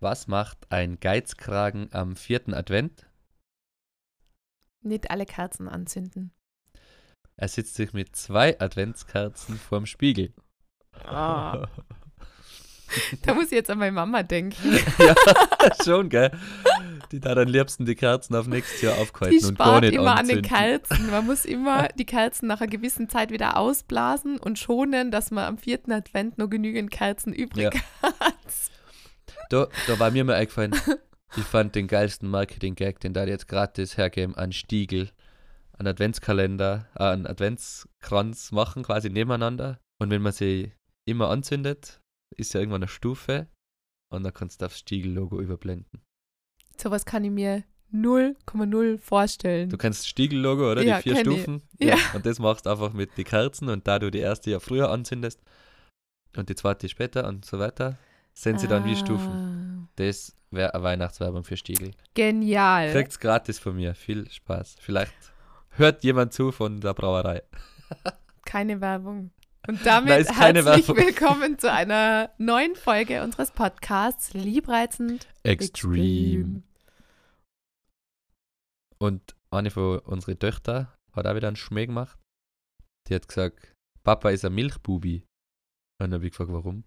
Was macht ein Geizkragen am vierten Advent? Nicht alle Kerzen anzünden. Er sitzt sich mit zwei Adventskerzen vorm Spiegel. Ah. Da muss ich jetzt an meine Mama denken. ja, schon, gell? Die da am liebsten die Kerzen auf nächstes Jahr aufgehalten Die und gar spart nicht immer an den anzünden. Kerzen. Man muss immer die Kerzen nach einer gewissen Zeit wieder ausblasen und schonen, dass man am vierten Advent noch genügend Kerzen übrig Ja. hat. Da, da war mir mal eingefallen, ich fand den geilsten Marketing-Gag, den da jetzt gratis hergeben, an Stiegel, an Adventskalender, äh, an Adventskranz machen, quasi nebeneinander. Und wenn man sie immer anzündet, ist ja irgendwann eine Stufe und dann kannst du das Stiegel-Logo überblenden. Sowas kann ich mir 0,0 vorstellen. Du kennst das Stiegel-Logo, oder? Ja, die vier. Stufen. Ja. Und das machst du einfach mit den Kerzen und da du die erste ja früher anzündest und die zweite später und so weiter, sind sie dann wie Stufen. Ah, Das wäre eine Weihnachtswerbung für Stiegel. Genial. Kriegt's gratis von mir. Viel Spaß. Vielleicht hört jemand zu von der Brauerei. Keine Werbung. Und damit Nein, herzlich Werbung. willkommen zu einer neuen Folge unseres Podcasts Liebreizend Extreme. Und eine von unseren Töchter hat auch wieder einen Schmäh gemacht. Die hat gesagt, Papa ist ein Milchbubi. Und dann habe ich gefragt, warum?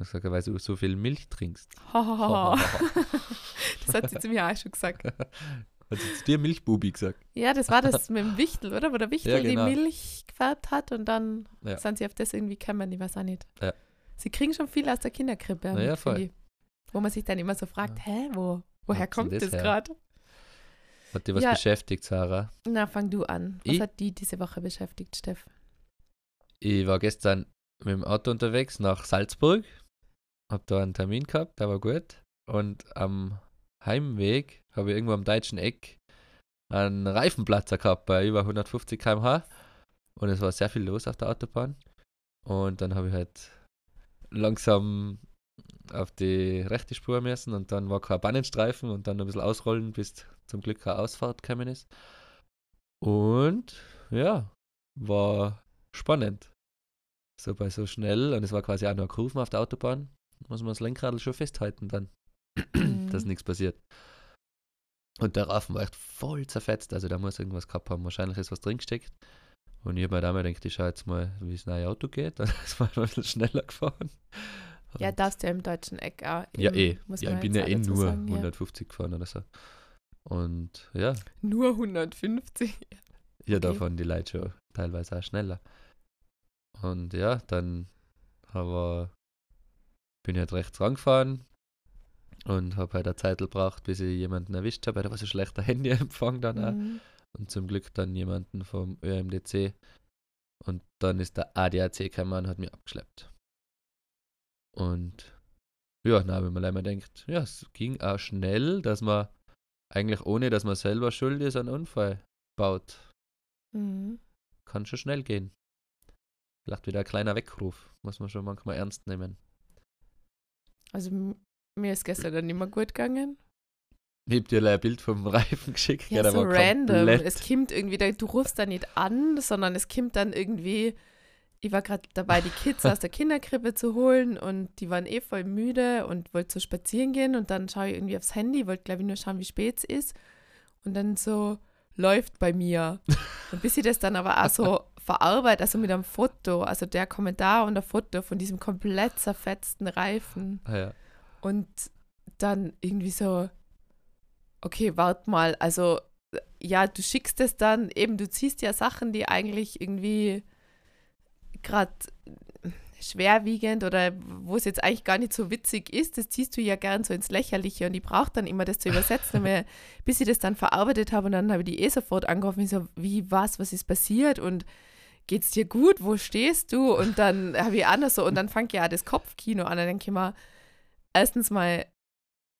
Ich gesagt, weil du so viel Milch trinkst. Das hat sie zu mir auch schon gesagt. Hat sie zu dir Milchbubi gesagt? Ja, das war das mit dem Wichtel, oder? Wo der Wichtel Ja, genau. die Milch gefärbt hat und dann Ja. sind sie auf das irgendwie gekommen, ich weiß auch nicht. Ja. Sie kriegen schon viel aus der Kinderkrippe. Na ja, mit, voll. ich. Wo man sich dann immer so fragt, hä, wo, woher Hat kommt das das gerade? Hat dich was beschäftigt, Sarah? Na, fang du an. Was Ich? hat die diese Woche beschäftigt, Steff? Ich war gestern mit dem Auto unterwegs nach Salzburg. Hab da einen Termin gehabt, der war gut. Und am Heimweg habe ich irgendwo am deutschen Eck einen Reifenplatzer gehabt bei über 150 km/h. Und es war sehr viel los auf der Autobahn. Und dann habe ich halt langsam auf die rechte Spur müssen und dann war kein Bannenstreifen und dann ein bisschen ausrollen, bis zum Glück keine Ausfahrt gekommen ist. Und ja, war spannend. So bei so schnell und es war quasi auch nur Kurven auf der Autobahn, muss man das Lenkrad schon festhalten dann, dass nichts passiert. Und der Raffen war echt voll zerfetzt, also da muss irgendwas gehabt haben, wahrscheinlich ist was drin gesteckt. Und ich habe mir da mal gedacht, ich schaue jetzt mal, wie das neue Auto geht. Dann ist man ein bisschen schneller gefahren. Ja, Und- darfst du ja im deutschen Eck auch. ja, eben, eh. muss Ja, ich bin ja eh nur sagen, ja. 150 gefahren oder so. Und ja, Nur 150. Ja, da Okay. fahren die Leute schon teilweise auch schneller. Und ja, dann aber bin ich halt rechts rangefahren und habe halt eine Zeit gebraucht, bis ich jemanden erwischt habe. Da war so schlechter Handyempfang dann auch. Mhm. Und zum Glück dann jemanden vom ÖMDC. Und dann ist der ADAC gekommen und hat mich abgeschleppt. Und ja, na, wenn man einmal denkt, ja, es ging auch schnell, dass man eigentlich ohne, dass man selber schuld ist, einen Unfall baut Mhm. kann schon schnell gehen. Vielleicht wieder ein kleiner Weckruf. Muss man schon manchmal ernst nehmen. Also mir ist gestern dann immer gut gegangen. Ich hab dir ein Bild vom Reifen geschickt. Ja, so random. Es kommt irgendwie, du rufst da nicht an, sondern es kommt dann irgendwie, ich war gerade dabei, die Kids aus der Kinderkrippe zu holen und die waren eh voll müde und wollte so spazieren gehen und dann schaue ich irgendwie aufs Handy, wollte glaube ich nur schauen, wie spät es ist und dann so läuft bei mir. Und bis ich das dann aber auch so verarbeitet, also mit einem Foto, also der Kommentar und ein Foto von diesem komplett zerfetzten Reifen. Ah, ja. Und dann irgendwie so, okay, wart mal, also ja, du schickst es dann, eben, du ziehst ja Sachen, die eigentlich irgendwie gerade schwerwiegend oder wo es jetzt eigentlich gar nicht so witzig ist, das ziehst du ja gern so ins Lächerliche und ich brauche dann immer das zu übersetzen, weil, bis ich das dann verarbeitet habe und dann habe ich die eh sofort angerufen, ich so, wie, was, was ist passiert und geht's dir gut, wo stehst du? Und dann habe ich anders so. Und dann fängt ja auch das Kopfkino an, dann denke ich mal, erstens mal,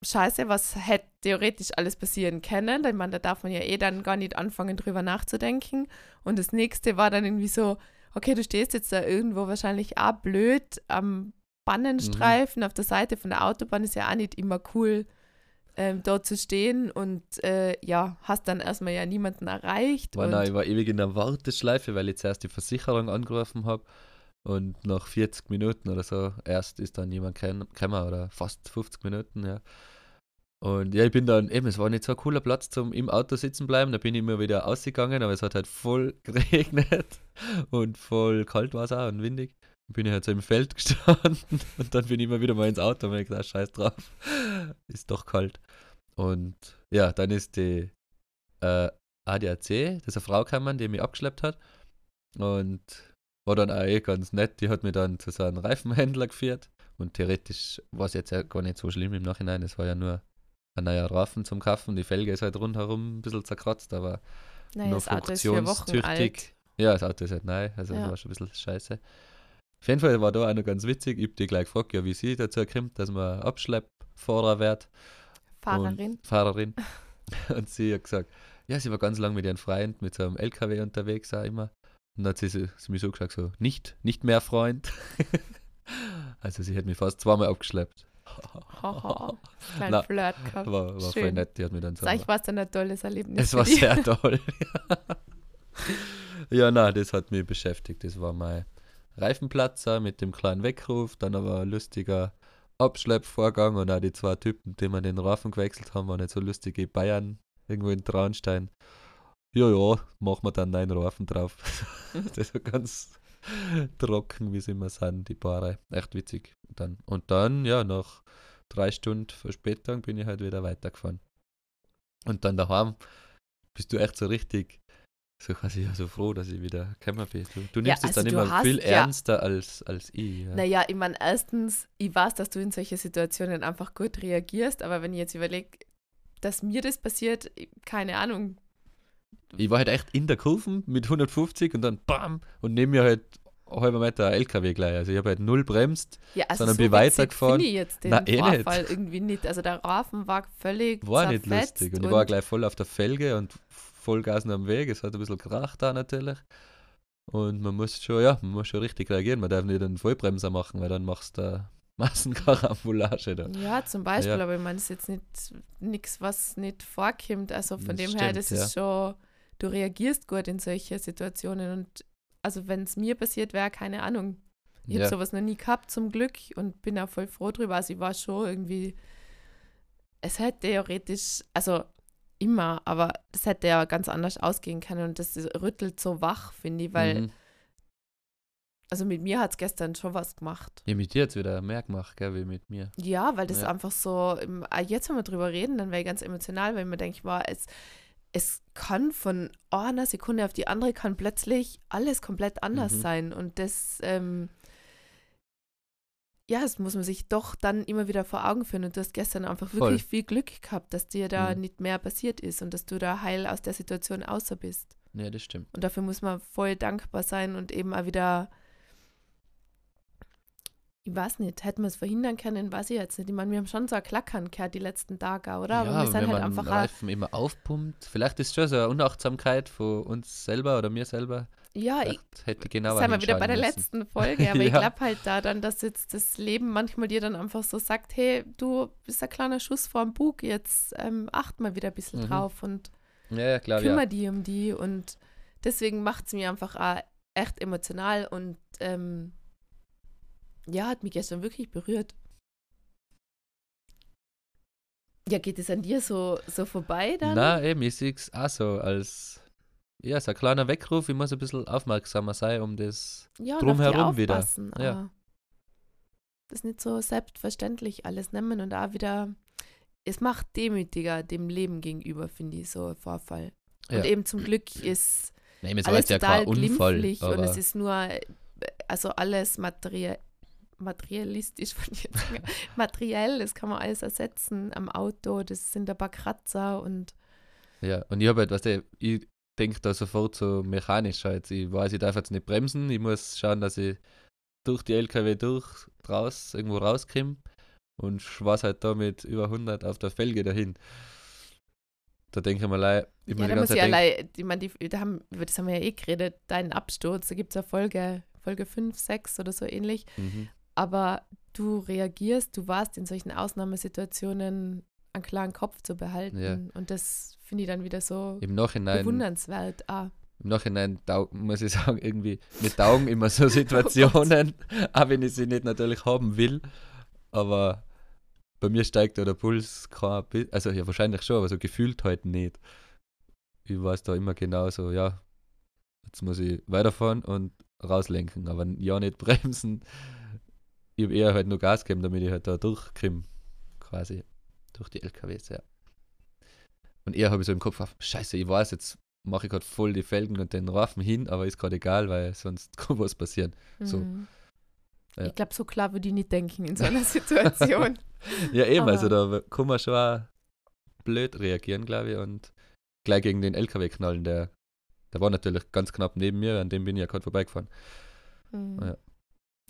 scheiße, was hätte theoretisch alles passieren können, denn man, da darf man ja eh dann gar nicht anfangen, drüber nachzudenken. Und das nächste war dann irgendwie so, okay, du stehst jetzt da irgendwo wahrscheinlich auch blöd am Bannenstreifen auf der Seite von der Autobahn, ist ja auch nicht immer cool, ähm, dort zu stehen und äh, ja, hast dann erstmal ja niemanden erreicht. War, nein, ich war ewig in der Warteschleife, weil ich zuerst die Versicherung angerufen habe. Und nach 40 Minuten oder so erst ist dann jemand gekommen oder fast 50 Minuten, ja. Und ja, ich bin dann, eben, es war nicht so ein cooler Platz zum im Auto sitzen bleiben, da bin ich immer wieder ausgegangen, aber es hat halt voll geregnet und voll kalt war es auch und windig. Bin ich halt so im Feld gestanden und dann bin ich immer wieder mal ins Auto und ich gesagt, scheiß drauf, ist doch kalt. Und ja, dann ist die äh, ADAC, das ist eine Frau gekommen, die mich abgeschleppt hat und war dann auch eh ganz nett, die hat mich dann zu so einem Reifenhändler geführt und theoretisch war es jetzt ja gar nicht so schlimm im Nachhinein, es war ja nur ein neuer Reifen zum Kaufen. Die Felge ist halt rundherum ein bisschen zerkratzt, aber naja, noch funktionstüchtig. Ja, das Auto ist halt neu, also ja. das war schon ein bisschen scheiße. Auf jeden Fall war da auch noch ganz witzig. Ich habe die gleich gefragt, ja, wie sie dazu kommt, dass man Abschleppfahrer wird. Fahrerin. Und Fahrerin. und sie hat gesagt, ja, sie war ganz lange mit ihrem Freund mit so einem LKW unterwegs, auch immer. Und dann hat sie, sie, sie mir so gesagt, so, nicht, nicht mehr Freund. also sie hat mich fast zweimal abgeschleppt. Haha, kleinen Flirt gehabt. War, war voll nett, die hat mir dann so. Sag ich, war es dann ein tolles Erlebnis. Es war sehr toll. ja, na, das hat mich beschäftigt. Das war mein Reifenplatzer mit dem kleinen Weckruf, dann aber ein lustiger Abschleppvorgang und auch die zwei Typen, die wir den Reifen gewechselt haben, waren nicht so lustige Bayern irgendwo in Traunstein. Ja, ja, machen wir dann einen Reifen drauf. das war ganz trocken, wie sie immer sind, die Paare. Echt witzig. Dann. Und dann, ja, nach drei Stunden Verspätung bin ich halt wieder weitergefahren. Und dann daheim bist du echt so richtig, so quasi ja, so froh, dass ich wieder gekommen bin. Du, du nimmst ja, also es dann immer hast, viel ernster ja. als, als ich. Ja. Naja, ich meine, erstens, ich weiß, dass du in solche Situationen einfach gut reagierst, aber wenn ich jetzt überlege, dass mir das passiert, keine Ahnung, ich war halt echt in der Kurve mit 150 und dann BAM und neben mir halt einen halben Meter LKW gleich. Also ich habe halt null bremst, ja, also sondern so bin weitergefahren. Ich jetzt den Na, eh Vorfall nicht. irgendwie nicht. Also der Rafen war völlig War nicht lustig und, und ich war gleich voll auf der Felge und voll Gasen am Weg. Es hat ein bisschen gekracht da natürlich. Und man muss schon, ja, man muss schon richtig reagieren. Man darf nicht einen Vollbremser machen, weil dann machst du Massenkarambolage da. Ja, zum Beispiel, ja. aber ich meine, es ist jetzt nicht nichts, was nicht vorkommt. Also von das dem stimmt, her, das ja. ist schon du reagierst gut in solche Situationen. Und also wenn es mir passiert wäre, keine Ahnung. Ich ja. habe sowas noch nie gehabt, zum Glück, und bin auch voll froh drüber. Also ich war schon irgendwie, es hätte theoretisch, also immer, aber das hätte ja ganz anders ausgehen können und das rüttelt so wach, finde ich, weil, mhm. also mit mir hat es gestern schon was gemacht. Ja, mit dir hat es wieder mehr gemacht, gell, wie mit mir. Ja, weil das ja. einfach so, ah, jetzt wenn wir drüber reden, dann wäre ich ganz emotional, weil ich mir denke, wow, es, es kann von einer Sekunde auf die andere kann plötzlich alles komplett anders mhm. sein. Und das, ähm, ja, das muss man sich doch dann immer wieder vor Augen führen. Und du hast gestern einfach wirklich Voll. viel Glück gehabt, dass dir da mhm. nicht mehr passiert ist und dass du da heil aus der Situation außer bist. Ja, das stimmt. Und dafür muss man voll dankbar sein und eben auch wieder ich weiß nicht, hätten wir es verhindern können, weiß ich jetzt nicht. Ich meine, wir haben schon so ein Klackern gehört die letzten Tage, oder? Ja, Aber wir sind wenn halt man einfach Reifen immer aufpumpt. Vielleicht ist es schon so eine Unachtsamkeit von uns selber oder mir selber. Ja, ich hätte genauer Sind wir wieder bei der letzten Folge, aber ja. ich glaube halt da dann, dass jetzt das Leben manchmal dir dann einfach so sagt, hey, du bist ein kleiner Schuss vorm Bug, jetzt ähm, acht mal wieder ein bisschen mhm. drauf und ja, klar, kümmere ja. die um die und deswegen macht es mir einfach auch echt emotional und ähm, ja, hat mich gestern wirklich berührt. Ja, geht es an dir so, so vorbei dann? Na, eben, ich sehe es auch so als, ja, so ein kleiner Weckruf. Ich muss ein bisschen aufmerksamer sein, um das ja, drumherum wieder. Ja. Das ist nicht so selbstverständlich alles nehmen und auch wieder, es macht demütiger dem Leben gegenüber, finde ich, so ein Vorfall. Und eben zum Glück ist Nein, alles total ja glimpflich und es ist nur, also alles materiell materialistisch von jetzt materiell, das kann man alles ersetzen am Auto, das sind ein paar Kratzer und ja, und ich habe halt, was weißt ich denke da sofort so mechanisch halt. Ich weiß, ich darf jetzt nicht bremsen, ich muss schauen, dass ich durch die LKW durch, raus, irgendwo rauskomme und schweiß halt da mit über 100 auf der Felge dahin. Da denke ich mal, ich ja, da muss ich allein, ich meine, die, da haben, über das haben wir ja eh geredet, deinen Absturz, da gibt es ja Folge, Folge 5, 6 oder so ähnlich. Mhm aber du reagierst, du warst in solchen Ausnahmesituationen einen klaren Kopf zu behalten. Ja. Und das finde ich dann wieder so Im Nachhinein, bewundernswert. Ah. Im Nachhinein muss ich sagen, irgendwie mit taugen immer so Situationen, auch wenn ich sie nicht natürlich haben will. Aber bei mir steigt da der Puls kein also ja wahrscheinlich schon, aber so gefühlt halt nicht. Ich weiß da immer genau so, ja, jetzt muss ich weiterfahren und rauslenken, aber ja nicht bremsen. Ich habe eher halt nur Gas gegeben, damit ich halt da durchkomme, quasi, durch die LKWs, ja. Und eher habe ich so im Kopf, scheiße, ich weiß, jetzt mache ich gerade voll die Felgen und den Reifen hin, aber ist gerade egal, weil sonst kann was passieren. So. Mhm. Ja. Ich glaube, so klar würde ich nicht denken in so einer Situation. Ja, eben, also Aber- da kann man schon blöd reagieren, glaube ich, und gleich gegen den LKW knallen, der, der war natürlich ganz knapp neben mir, an dem bin ich ja gerade vorbeigefahren. Mhm. Ja.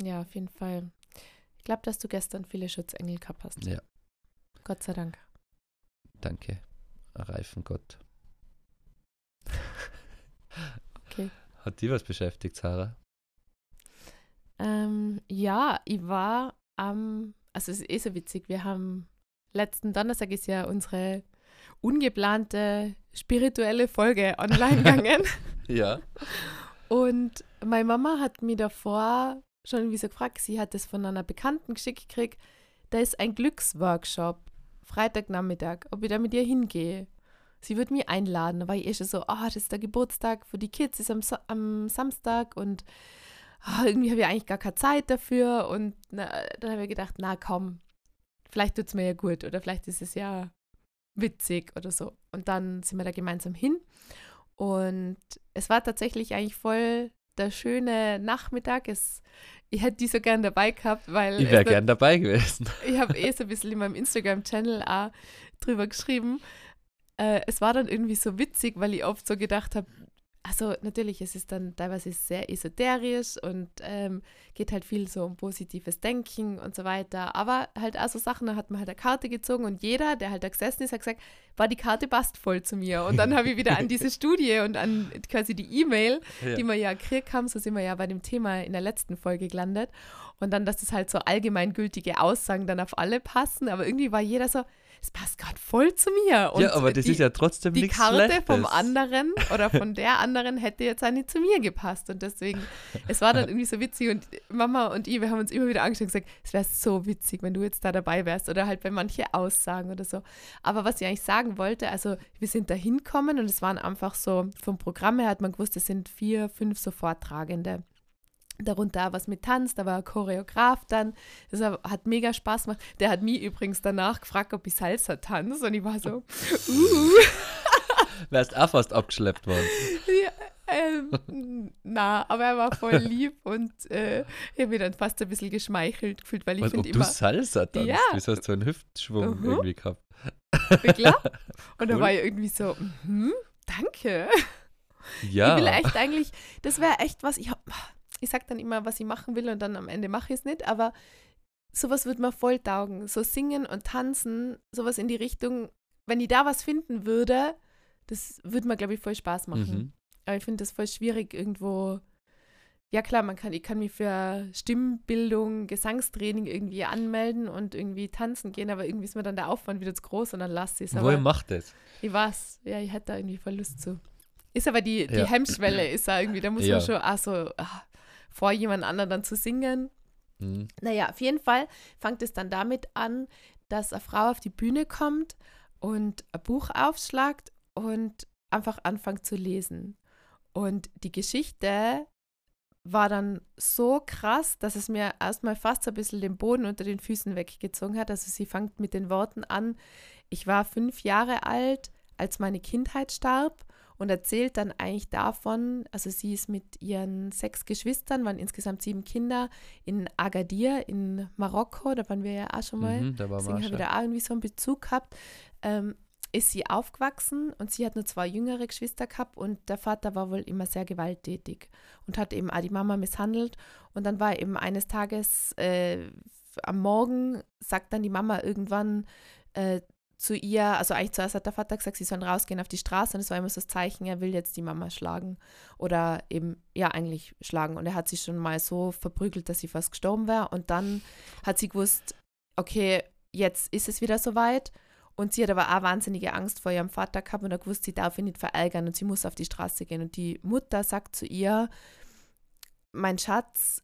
ja, auf jeden Fall. Ich glaube, dass du gestern viele Schutzengel gehabt hast. Ja. Gott sei Dank. Danke, Reifengott. Okay. Hat die was beschäftigt, Sarah? Ähm, ja, ich war am, also es ist eh so witzig, wir haben letzten Donnerstag ist ja unsere ungeplante spirituelle Folge online gegangen. Ja. Und meine Mama hat mir davor schon irgendwie so gefragt, sie hat es von einer Bekannten geschickt gekriegt, da ist ein Glücksworkshop, Freitagnachmittag, ob ich da mit ihr hingehe. Sie wird mich einladen. Da war ich eh so, ah, das ist der Geburtstag für die Kids, ist am, am Samstag und ah, irgendwie habe ich eigentlich gar keine Zeit dafür. Und na, dann habe ich gedacht, na komm, vielleicht tut es mir ja gut oder vielleicht ist es ja witzig oder so. Und dann sind wir da gemeinsam hin. Und es war tatsächlich eigentlich voll der schöne Nachmittag. Es, ich hätte die so gern dabei gehabt, weil Ich wäre gern dabei gewesen. ich habe eh so ein bisschen in meinem Instagram-Channel auch drüber geschrieben. Äh, es war dann irgendwie so witzig, weil ich oft so gedacht habe, also natürlich, es ist dann teilweise sehr esoterisch und ähm, geht halt viel so um positives Denken und so weiter. Aber halt auch so Sachen, da hat man halt eine Karte gezogen und jeder, der halt da gesessen ist, hat gesagt, war die Karte passt voll zu mir. Und dann habe ich wieder an diese Studie und an quasi die E-Mail Ja. die wir ja gekriegt haben, so sind wir ja bei dem Thema in der letzten Folge gelandet. Und dann, dass es halt so allgemeingültige Aussagen dann auf alle passen, aber irgendwie war jeder so, es passt gerade voll zu mir. Und ja, aber das die, ist ja trotzdem die nichts Karte Schlechtes. vom anderen oder von der anderen hätte jetzt auch nicht zu mir gepasst. Und deswegen, es war dann irgendwie so witzig und Mama und ich, wir haben uns immer wieder angeschaut und gesagt, es wäre so witzig, wenn du jetzt da dabei wärst oder halt bei manche Aussagen oder so. Aber was ich eigentlich sagen wollte, also wir sind da hinkommen und es waren einfach so, vom Programm her hat man gewusst, es sind vier, fünf so Vortragende. Darunter was mit Tanz, da war ein Choreograf dann. Das hat mega Spaß gemacht. Der hat mich übrigens danach gefragt, ob ich Salsa tanze und ich war so, uh. Wärst auch fast abgeschleppt worden. Ja, ähm, na, aber er war voll lieb und äh, ich habe mich dann fast ein bisschen geschmeichelt gefühlt, weil ich finde du immer, Salsa tanzt, Ja. wieso hast du einen Hüftschwung Mhm. irgendwie gehabt? klar. Und da Cool. war ich irgendwie so, mhm, danke. Ja. Ich will echt eigentlich, das wäre echt was, ich, hab- ich sag dann immer, was ich machen will und dann am Ende mache ich es nicht, aber sowas würde mir voll taugen. So singen und tanzen, sowas in die Richtung, wenn ich da was finden würde, das würde mir, glaube ich, voll Spaß machen. Mhm. Aber ich finde das voll schwierig irgendwo. Ja klar, man kann, ich kann mich für Stimmbildung, Gesangstraining irgendwie anmelden und irgendwie tanzen gehen, aber irgendwie ist mir dann der Aufwand wieder zu groß und dann lasse ich es. Woher macht das? ich weiß, ja, ich hätte da irgendwie voll Lust zu. Ist aber die, die Ja. Hemmschwelle, ist da irgendwie, da muss Ja. man schon auch so ah, vor jemand anderen dann zu singen. Mhm. Naja, auf jeden Fall fängt es dann damit an, dass eine Frau auf die Bühne kommt und ein Buch aufschlagt und einfach anfängt zu lesen. Und die Geschichte war dann so krass, dass es mir erstmal fast so ein bisschen den Boden unter den Füßen weggezogen hat. Also sie fängt mit den Worten an, ich war fünf Jahre alt, als meine Kindheit starb und erzählt dann eigentlich davon, also sie ist mit ihren sechs Geschwistern, waren insgesamt sieben Kinder, in Agadir in Marokko, da waren wir ja auch schon mal, Mhm, da war deswegen habe man ich da auch irgendwie so einen Bezug gehabt, ähm, ist sie aufgewachsen und sie hat nur zwei jüngere Geschwister gehabt und der Vater war wohl immer sehr gewalttätig und hat eben auch die Mama misshandelt. Und dann war eben eines Tages äh, am Morgen, sagt dann die Mama irgendwann äh, zu ihr, also eigentlich zuerst hat der Vater gesagt, sie sollen rausgehen auf die Straße und es war immer so das Zeichen, er will jetzt die Mama schlagen oder eben, ja, eigentlich schlagen und er hat sie schon mal so verprügelt, dass sie fast gestorben wäre und dann hat sie gewusst, okay, jetzt ist es wieder soweit Und sie hat aber auch wahnsinnige Angst vor ihrem Vater gehabt und hat gewusst, sie darf ihn nicht verärgern und sie muss auf die Straße gehen. Und die Mutter sagt zu ihr, mein Schatz,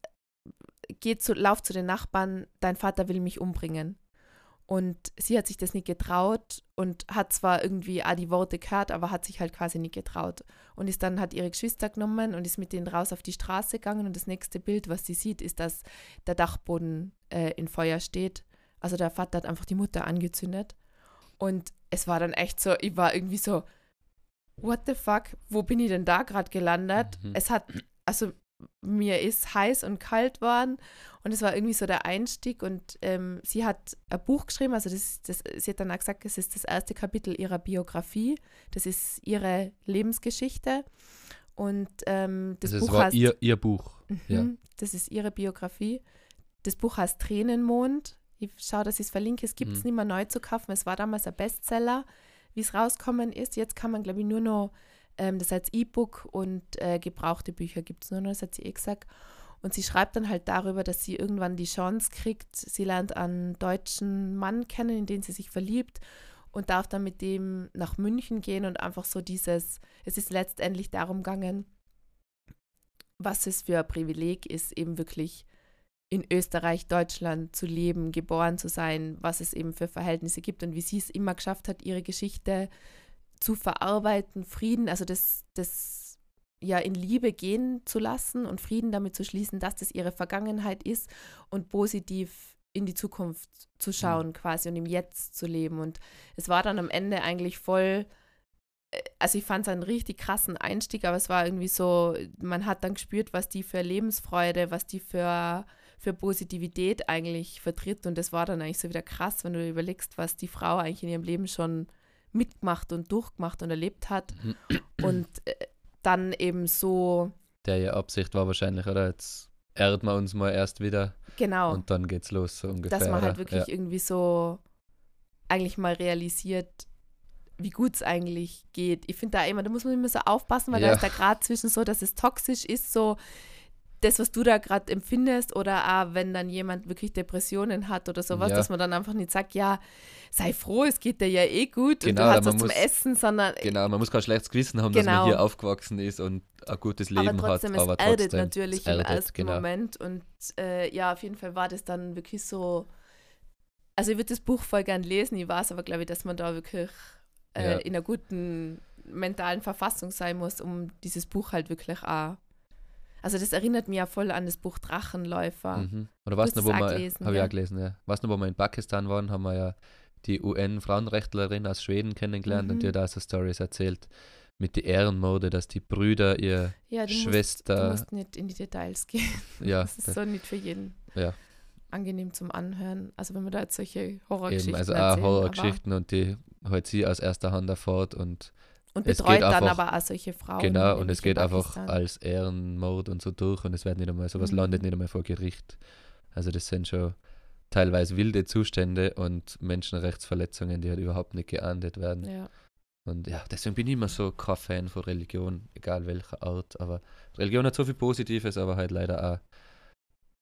geh zu, lauf zu den Nachbarn, dein Vater will mich umbringen. Und sie hat sich das nicht getraut und hat zwar irgendwie auch die Worte gehört, aber hat sich halt quasi nicht getraut. Und ist dann, hat ihre Geschwister genommen und ist mit denen raus auf die Straße gegangen. Und das nächste Bild, was sie sieht, ist, dass der Dachboden äh, in Feuer steht. Also der Vater hat einfach die Mutter angezündet. Und es war dann echt so, ich war irgendwie so, what the fuck, wo bin ich denn da gerade gelandet? Mhm. Es hat, also mir ist heiß und kalt worden. Und es war irgendwie so der Einstieg und ähm, sie hat ein Buch geschrieben, also das, das, sie hat dann auch gesagt, es ist das erste Kapitel ihrer Biografie, das ist ihre Lebensgeschichte. Und ähm, das, also Buch war heißt, ihr, ihr Buch, mhm, ja. das ist ihre Biografie. Das Buch heißt Tränenmond, ich schaue, dass ich es verlinke, es gibt es mhm. nicht mehr neu zu kaufen, es war damals ein Bestseller, wie es rauskommen ist, jetzt kann man glaube ich nur noch ähm, das als E-Book und äh, gebrauchte Bücher gibt es nur noch, das hat sie eh gesagt. Und sie schreibt dann halt darüber, dass sie irgendwann die Chance kriegt, sie lernt einen deutschen Mann kennen, in den sie sich verliebt und darf dann mit dem nach München gehen und einfach so dieses, es ist letztendlich darum gegangen, was es für ein Privileg ist, eben wirklich in Österreich, Deutschland zu leben, geboren zu sein, was es eben für Verhältnisse gibt und wie sie es immer geschafft hat, ihre Geschichte zu verarbeiten, Frieden, also das, das ja in Liebe gehen zu lassen und Frieden damit zu schließen, dass das ihre Vergangenheit ist und positiv in die Zukunft zu mhm. schauen mhm. quasi und im Jetzt zu leben. Und es war dann am Ende eigentlich voll, äh, also ich fand es einen richtig krassen Einstieg, aber es war irgendwie so, man hat dann gespürt, was die für Lebensfreude, was die für, für Positivität eigentlich vertritt. Und das war dann eigentlich so wieder krass, wenn du überlegst, was die Frau eigentlich in ihrem Leben schon mitgemacht und durchgemacht und erlebt hat. Und äh, dann eben so. Der ja Absicht war wahrscheinlich, oder? Jetzt erdet man uns mal erst wieder. Genau. Und dann geht's los, so ungefähr. Dass man halt wirklich ja. irgendwie so eigentlich mal realisiert, wie gut es eigentlich geht. Ich finde da immer, da muss man immer so aufpassen, weil ja. da ist der Grad zwischen so, dass es toxisch ist, so das, was du da gerade empfindest, oder auch wenn dann jemand wirklich Depressionen hat oder sowas, ja. dass man dann einfach nicht sagt, ja, sei froh, es geht dir ja eh gut genau, und du hast was zum Essen, sondern. Genau, man muss kein schlechtes Gewissen haben, genau. dass man genau. hier aufgewachsen ist und ein gutes Leben aber trotzdem, hat. aber es trotzdem, natürlich es erdet, im ersten genau. Moment. Und äh, ja, auf jeden Fall war das dann wirklich so. Also ich würde das Buch voll gern lesen, ich weiß aber, glaube ich, dass man da wirklich äh, ja. in einer guten mentalen Verfassung sein muss, um dieses Buch halt wirklich auch also das erinnert mich ja voll an das Buch Drachenläufer. Mhm. Oder was noch, wo wir, habe ich auch gelesen, ja. Was noch, wo wir in Pakistan waren, haben wir ja die UN-Frauenrechtlerin aus Schweden kennengelernt mhm. und die hat auch so Stories erzählt mit der Ehrenmorde, dass die Brüder, ihr ja, Schwester. Musst, du musst nicht in die Details gehen. Ja. Das ist so nicht für jeden ja. angenehm zum Anhören. Also wenn man da jetzt solche Horrorgeschichten Eben, also auch Horrorgeschichten und die halt sie aus erster Hand erfährt und und betreut dann aber auch solche Frauen. Genau, und es geht einfach als Ehrenmord und so durch und es wird nicht einmal, sowas mhm. landet nicht einmal vor Gericht. Also das sind schon teilweise wilde Zustände und Menschenrechtsverletzungen, die halt überhaupt nicht geahndet werden. Ja. Und ja, deswegen bin ich immer so kein Fan von Religion, egal welcher Art. Aber Religion hat so viel Positives, aber halt leider auch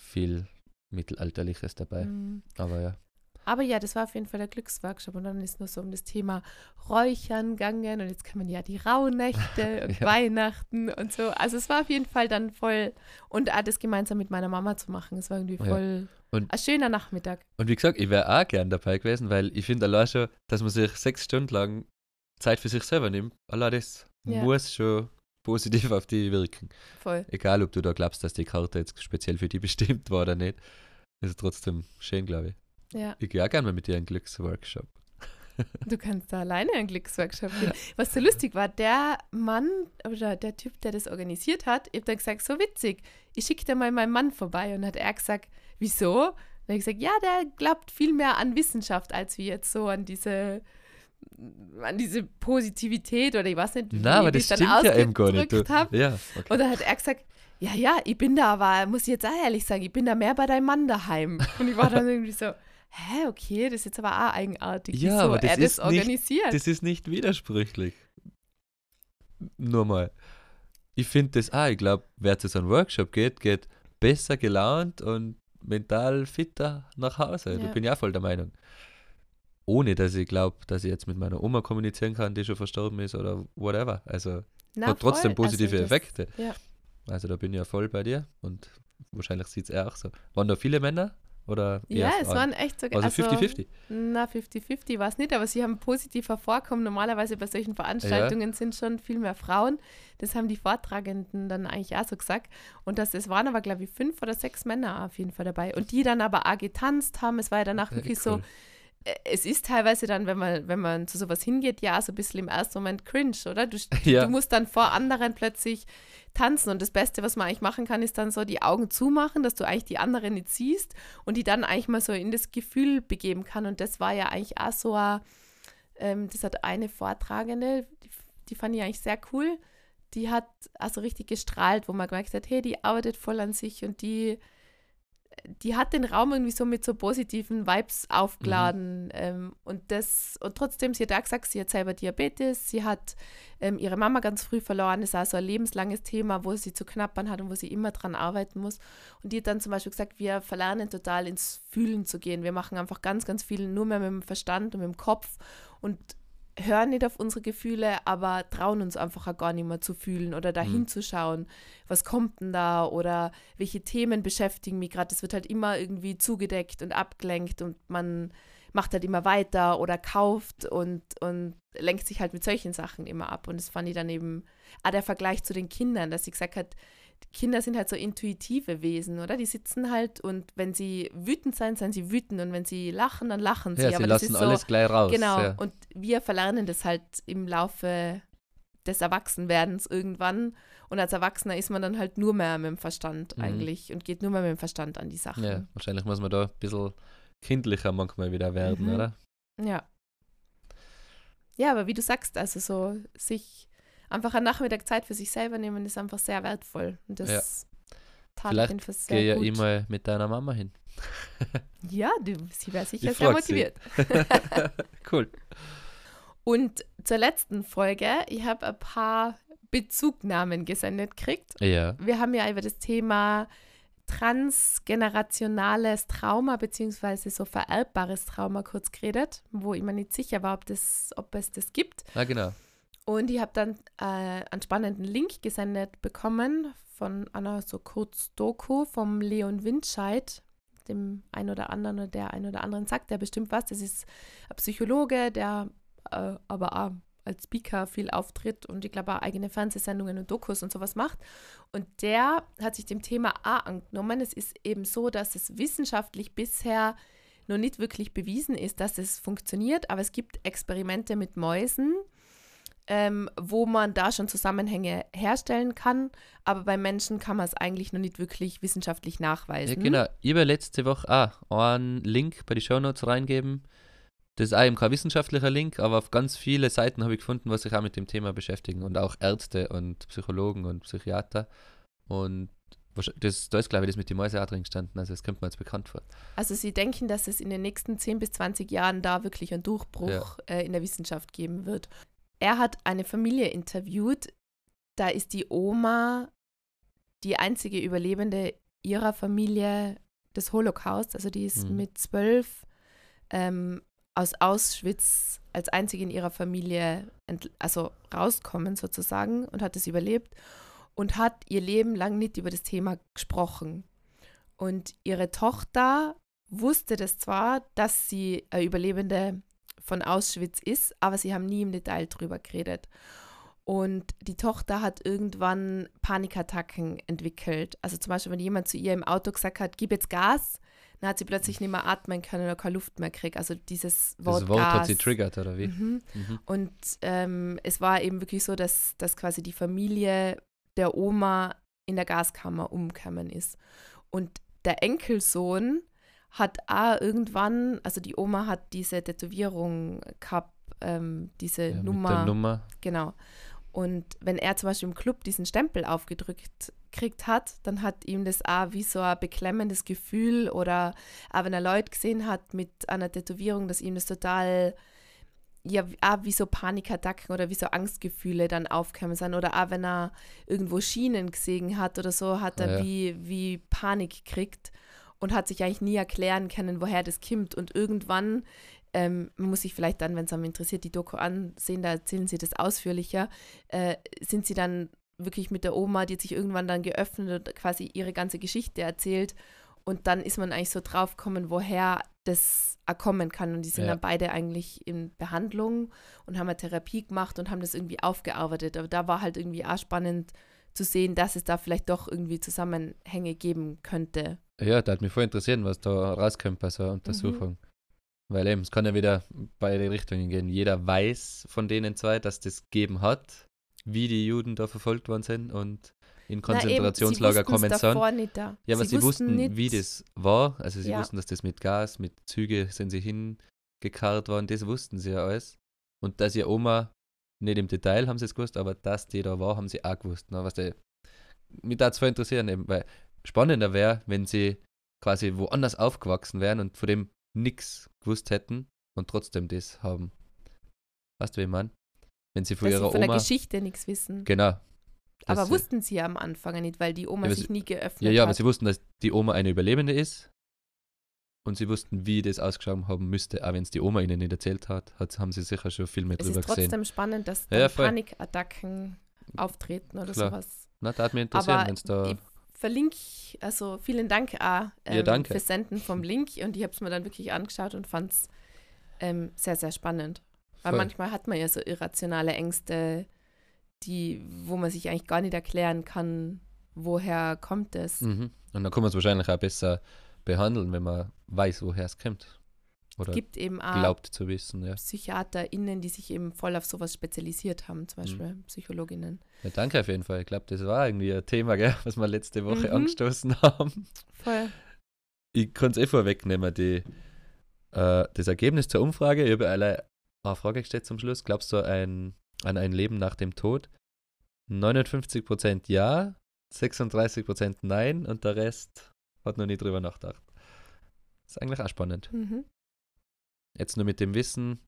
viel Mittelalterliches dabei. Mhm. Aber ja. Aber ja, das war auf jeden Fall der Glücksworkshop und dann ist nur so um das Thema Räuchern gegangen und jetzt kann man ja die Rauhnächte und ja. Weihnachten und so. Also es war auf jeden Fall dann voll und auch das gemeinsam mit meiner Mama zu machen, es war irgendwie voll ja. und, ein schöner Nachmittag. Und wie gesagt, ich wäre auch gern dabei gewesen, weil ich finde allein schon, dass man sich sechs Stunden lang Zeit für sich selber nimmt, allein das ja. muss schon positiv auf die wirken. Voll. Egal, ob du da glaubst, dass die Karte jetzt speziell für die bestimmt war oder nicht, ist trotzdem schön, glaube ich. Ja. Ich gehe auch gerne mal mit dir einen Glücksworkshop. Du kannst da alleine einen Glücksworkshop gehen. Was so lustig war, der Mann oder der Typ, der das organisiert hat, ich habe dann gesagt, so witzig, ich schicke da mal meinen Mann vorbei. Und hat er gesagt, wieso? Und dann habe ich gesagt, ja, der glaubt viel mehr an Wissenschaft, als wir jetzt so an diese an diese Positivität oder ich weiß nicht, wie Na, aber das stimmt ja eben gar nicht. Ja, okay. Und dann hat er gesagt, ja, ja, ich bin da, aber muss ich jetzt auch ehrlich sagen, ich bin da mehr bei deinem Mann daheim. Und ich war dann irgendwie so, hä, okay, das ist jetzt aber auch eigenartig. Ja, Wieso? aber das, er ist das organisiert. Nicht, das ist nicht widersprüchlich. Nur mal. Ich finde das auch, ich glaube, wer zu so einem Workshop geht, geht besser gelaunt und mental fitter nach Hause. Ja. Da bin ich auch voll der Meinung. ohne dass ich glaube, dass ich jetzt mit meiner Oma kommunizieren kann, die schon verstorben ist oder whatever. Also Na, hat trotzdem voll. positive Also das- Effekte. ja. Also da bin ich ja voll bei dir und wahrscheinlich sieht es er auch so. Waren da viele Männer oder Ja, es Frauen? waren echt sogar. Also 50-50. Na, 50-50 war es nicht, aber sie haben positiv hervorkommen. Normalerweise bei solchen Veranstaltungen sind schon viel mehr Frauen. Das haben die Vortragenden dann eigentlich auch so gesagt. Und das, es waren aber, glaube ich, fünf oder sechs Männer auf jeden Fall dabei. Und die dann aber auch getanzt haben. Es war ja danach Ja, wirklich cool. so. Äh, Es ist teilweise dann, wenn man, wenn man zu sowas hingeht, ja, so ein bisschen im ersten Moment cringe, oder? Du, Ja. du musst dann vor anderen plötzlich tanzen. Und das Beste, was man eigentlich machen kann, ist dann so die Augen zumachen, dass du eigentlich die anderen nicht siehst und die dann eigentlich mal so in das Gefühl begeben kann. Und das war ja eigentlich auch so, ein, ähm, das hat eine Vortragende, die, die fand ich eigentlich sehr cool. Die hat also richtig gestrahlt, wo man gemerkt hat, hey, die arbeitet voll an sich und die, die hat den Raum irgendwie so mit so positiven Vibes aufgeladen. Ähm, und das, und trotzdem, sie hat auch gesagt, sie hat selber Diabetes, sie hat ähm, ihre Mama ganz früh verloren, das ist also ein lebenslanges Thema, wo sie zu knappern hat und wo sie immer dran arbeiten muss. Und die hat dann zum Beispiel gesagt, wir verlernen total ins Fühlen zu gehen. Wir machen einfach ganz, ganz viel nur mehr mit dem Verstand und mit dem Kopf und hören nicht auf unsere Gefühle, aber trauen uns einfach auch gar nicht mehr zu fühlen oder dahin Mhm. zu schauen, was kommt denn da oder welche Themen beschäftigen mich gerade. Das wird halt immer irgendwie zugedeckt und abgelenkt und man macht halt immer weiter oder kauft und, und lenkt sich halt mit solchen Sachen immer ab. Und das fand ich dann eben, ah, der Vergleich zu den Kindern, dass sie gesagt hat, Kinder sind halt so intuitive Wesen, oder? Die sitzen halt und wenn sie wütend sein, sind sie wütend und wenn sie lachen, dann lachen sie. Ja, sie Aber das lassen ist so, alles gleich raus. Genau, Ja. und wir verlernen das halt im Laufe des Erwachsenwerdens irgendwann. Und als Erwachsener ist man dann halt nur mehr mit dem Verstand Mhm. eigentlich und geht nur mehr mit dem Verstand an die Sachen. ja, wahrscheinlich muss man da ein bisschen kindlicher manchmal wieder werden, Mhm. oder? Ja. Ja, aber wie du sagst, also so sich einfach einen Nachmittag Zeit für sich selber nehmen, ist einfach sehr wertvoll. Und das Ja. tat Vielleicht Fall sehr Geh ja gut. immer mit deiner Mama hin. Ja, du, sie wäre sicher Ich sehr motiviert. cool. Und zur letzten Folge, ich habe ein paar Bezugnahmen gesendet gekriegt. Ja. Wir haben ja über das Thema transgenerationales Trauma beziehungsweise so vererbbares Trauma kurz geredet, wo ich mir nicht sicher war, ob, das, ob es das gibt. Ah, genau. Und ich habe dann äh, einen spannenden Link gesendet bekommen von einer so kurz Doku vom Leon Windscheid, dem ein oder anderen der ein oder anderen sagt, der bestimmt was. Das ist ein Psychologe, der äh, aber auch als Speaker viel auftritt und ich glaube auch eigene Fernsehsendungen und Dokus und sowas macht. Und der hat sich dem Thema A angenommen. Es ist eben so, dass es wissenschaftlich bisher noch nicht wirklich bewiesen ist, dass es funktioniert, aber es gibt Experimente mit Mäusen, ähm, wo man da schon Zusammenhänge herstellen kann, aber bei Menschen kann man es eigentlich noch nicht wirklich wissenschaftlich Ja, nachweisen. genau. Ich habe letzte Woche auch einen Link bei die Shownotes reingeben. Das ist auch eben kein wissenschaftlicher Link, aber auf ganz viele Seiten habe ich gefunden, was sich auch mit dem Thema beschäftigen und auch Ärzte und Psychologen und Psychiater. Und das, da ist, glaube ich, das mit den Mäuse auch drin gestanden. Also, das kommt mir jetzt bekannt vor. Also sie denken, dass es in den nächsten 10 bis 20 Jahren da wirklich einen Durchbruch äh, in der Wissenschaft geben wird. Er hat eine Familie interviewt, da ist die Oma die einzige Überlebende ihrer Familie des Holocaust. Also die ist Mhm. mit zwölf ähm, aus Auschwitz als einzige in ihrer Familie also rauskommen sozusagen und hat es überlebt und hat ihr Leben lang nicht über das Thema gesprochen. Und ihre Tochter wusste das zwar, dass sie eine Überlebende von Auschwitz ist, aber sie haben nie im Detail drüber geredet. Und die Tochter hat irgendwann Panikattacken entwickelt. Also zum Beispiel, wenn jemand zu ihr im Auto gesagt hat, gib jetzt Gas, dann hat sie plötzlich nicht mehr atmen können oder keine Luft mehr gekriegt. Also dieses Wort Das Wort Gas. hat sie triggert, oder wie? Mhm. Mhm. Und ähm, es war eben wirklich so, dass, dass quasi die Familie der Oma in der Gaskammer umgekommen ist. Und der Enkelsohn hat auch irgendwann, also die Oma hat diese Tätowierung gehabt, ähm, diese Ja, Nummer. Nummer. Genau. Und wenn er zum Beispiel im Club diesen Stempel aufgedrückt gekriegt hat, dann hat ihm das auch wie so ein beklemmendes Gefühl oder auch wenn er Leute gesehen hat mit einer Tätowierung, dass ihm das total, ja, auch wie so Panikattacken oder wie so Angstgefühle dann aufkommen sind oder auch wenn er irgendwo Schienen gesehen hat oder so, hat er Ja, ja. wie, wie Panik gekriegt und hat sich eigentlich nie erklären können, woher das kommt. Und irgendwann ähm, man muss sich vielleicht dann, wenn es einem interessiert, die Doku ansehen, da erzählen sie das ausführlicher, äh, sind sie dann wirklich mit der Oma, die hat sich irgendwann dann geöffnet und quasi ihre ganze Geschichte erzählt. Und dann ist man eigentlich so draufgekommen, woher das kommen kann. Und die sind Ja. dann beide eigentlich in Behandlung und haben eine Therapie gemacht und haben das irgendwie aufgearbeitet. Aber da war halt irgendwie auch spannend zu sehen, dass es da vielleicht doch irgendwie Zusammenhänge geben könnte. Ja, da hat mich voll interessiert, was da rauskommt bei so einer Untersuchung. Weil eben, es kann ja wieder beide Richtungen gehen. Jeder weiß von denen zwei, dass das gegeben hat, wie die Juden da verfolgt worden sind und in Konzentrationslager kommen sind. sind. davor nicht da. Ja, aber sie, wussten, nicht, wie das war. Also sie Ja. wussten, dass das mit Gas, mit Züge sind sie hingekarrt worden. Das wussten sie ja alles. Und dass ihr Oma, nicht im Detail haben sie es gewusst, aber dass die da war, haben sie auch gewusst. Ne? Was die, mich da voll interessieren, eben, weil spannender wäre, wenn sie quasi woanders aufgewachsen wären und von dem nichts gewusst hätten und trotzdem das haben. Weißt du, wie ich meine? Wenn sie von dass sie ihrer von der Oma. Geschichte nichts wissen. Genau. aber sie- wussten sie ja am Anfang nicht, weil die Oma Ja, aber sich sie- nie geöffnet Ja, ja, aber hat. sie wussten, dass die Oma eine Überlebende ist. Und sie wussten, wie das ausgeschaut haben müsste. Auch wenn es die Oma ihnen nicht erzählt hat, hat haben sie sicher schon viel mehr es drüber ist trotzdem gesehen. spannend, dass Ja. Panikattacken auftreten oder Klar. sowas. Na, da hat mich interessiert, Aber wenn es da. ich verlinke, also vielen Dank auch ähm, danke. fürs Senden vom Link und ich habe es mir dann wirklich angeschaut und fand es ähm, sehr, sehr spannend. Weil Voll. manchmal hat man ja so irrationale Ängste, die, wo man sich eigentlich gar nicht erklären kann, woher kommt es. Mhm. Und dann kann man es wahrscheinlich auch besser behandeln, wenn man weiß, woher es kommt. Oder gibt eben auch glaubt zu wissen, ja. PsychiaterInnen, die sich eben voll auf sowas spezialisiert haben, Mhm. zum Beispiel Psychologinnen. ja. Danke auf jeden Fall. Ich glaube, das war irgendwie ein Thema, gell, was wir letzte Woche Mhm. angestoßen haben. Voll. Ich kann es eh vorwegnehmen, die, äh, das Ergebnis zur Umfrage. Ich habe alle eine Frage gestellt zum Schluss. Glaubst du ein, an ein Leben nach dem Tod? 59% ja, 36% nein und der Rest hat noch nie drüber nachgedacht. Ist eigentlich auch spannend. Mhm. Jetzt nur mit dem Wissen,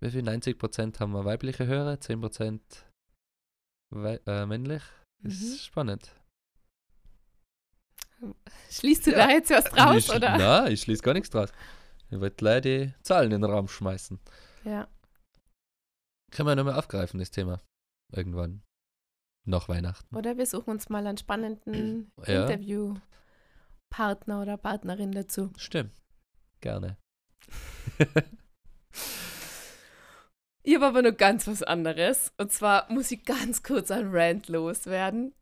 wie viel 90% haben wir weibliche Hörer, 10% wei äh, männlich. Ist Mhm. spannend. Schließt du Ja. da jetzt was draus, ich, oder? Nein, ich schließe gar nichts draus. Ich wollte gleich die Zahlen in den Raum schmeißen. Ja. Können wir nochmal aufgreifen, das Thema. Irgendwann. Nach Weihnachten. Oder wir suchen uns mal einen spannenden Ja. Interviewpartner oder Partnerin dazu. Stimmt. Gerne. Ich habe aber noch ganz was anderes. Und zwar muss ich ganz kurz ein Rant loswerden.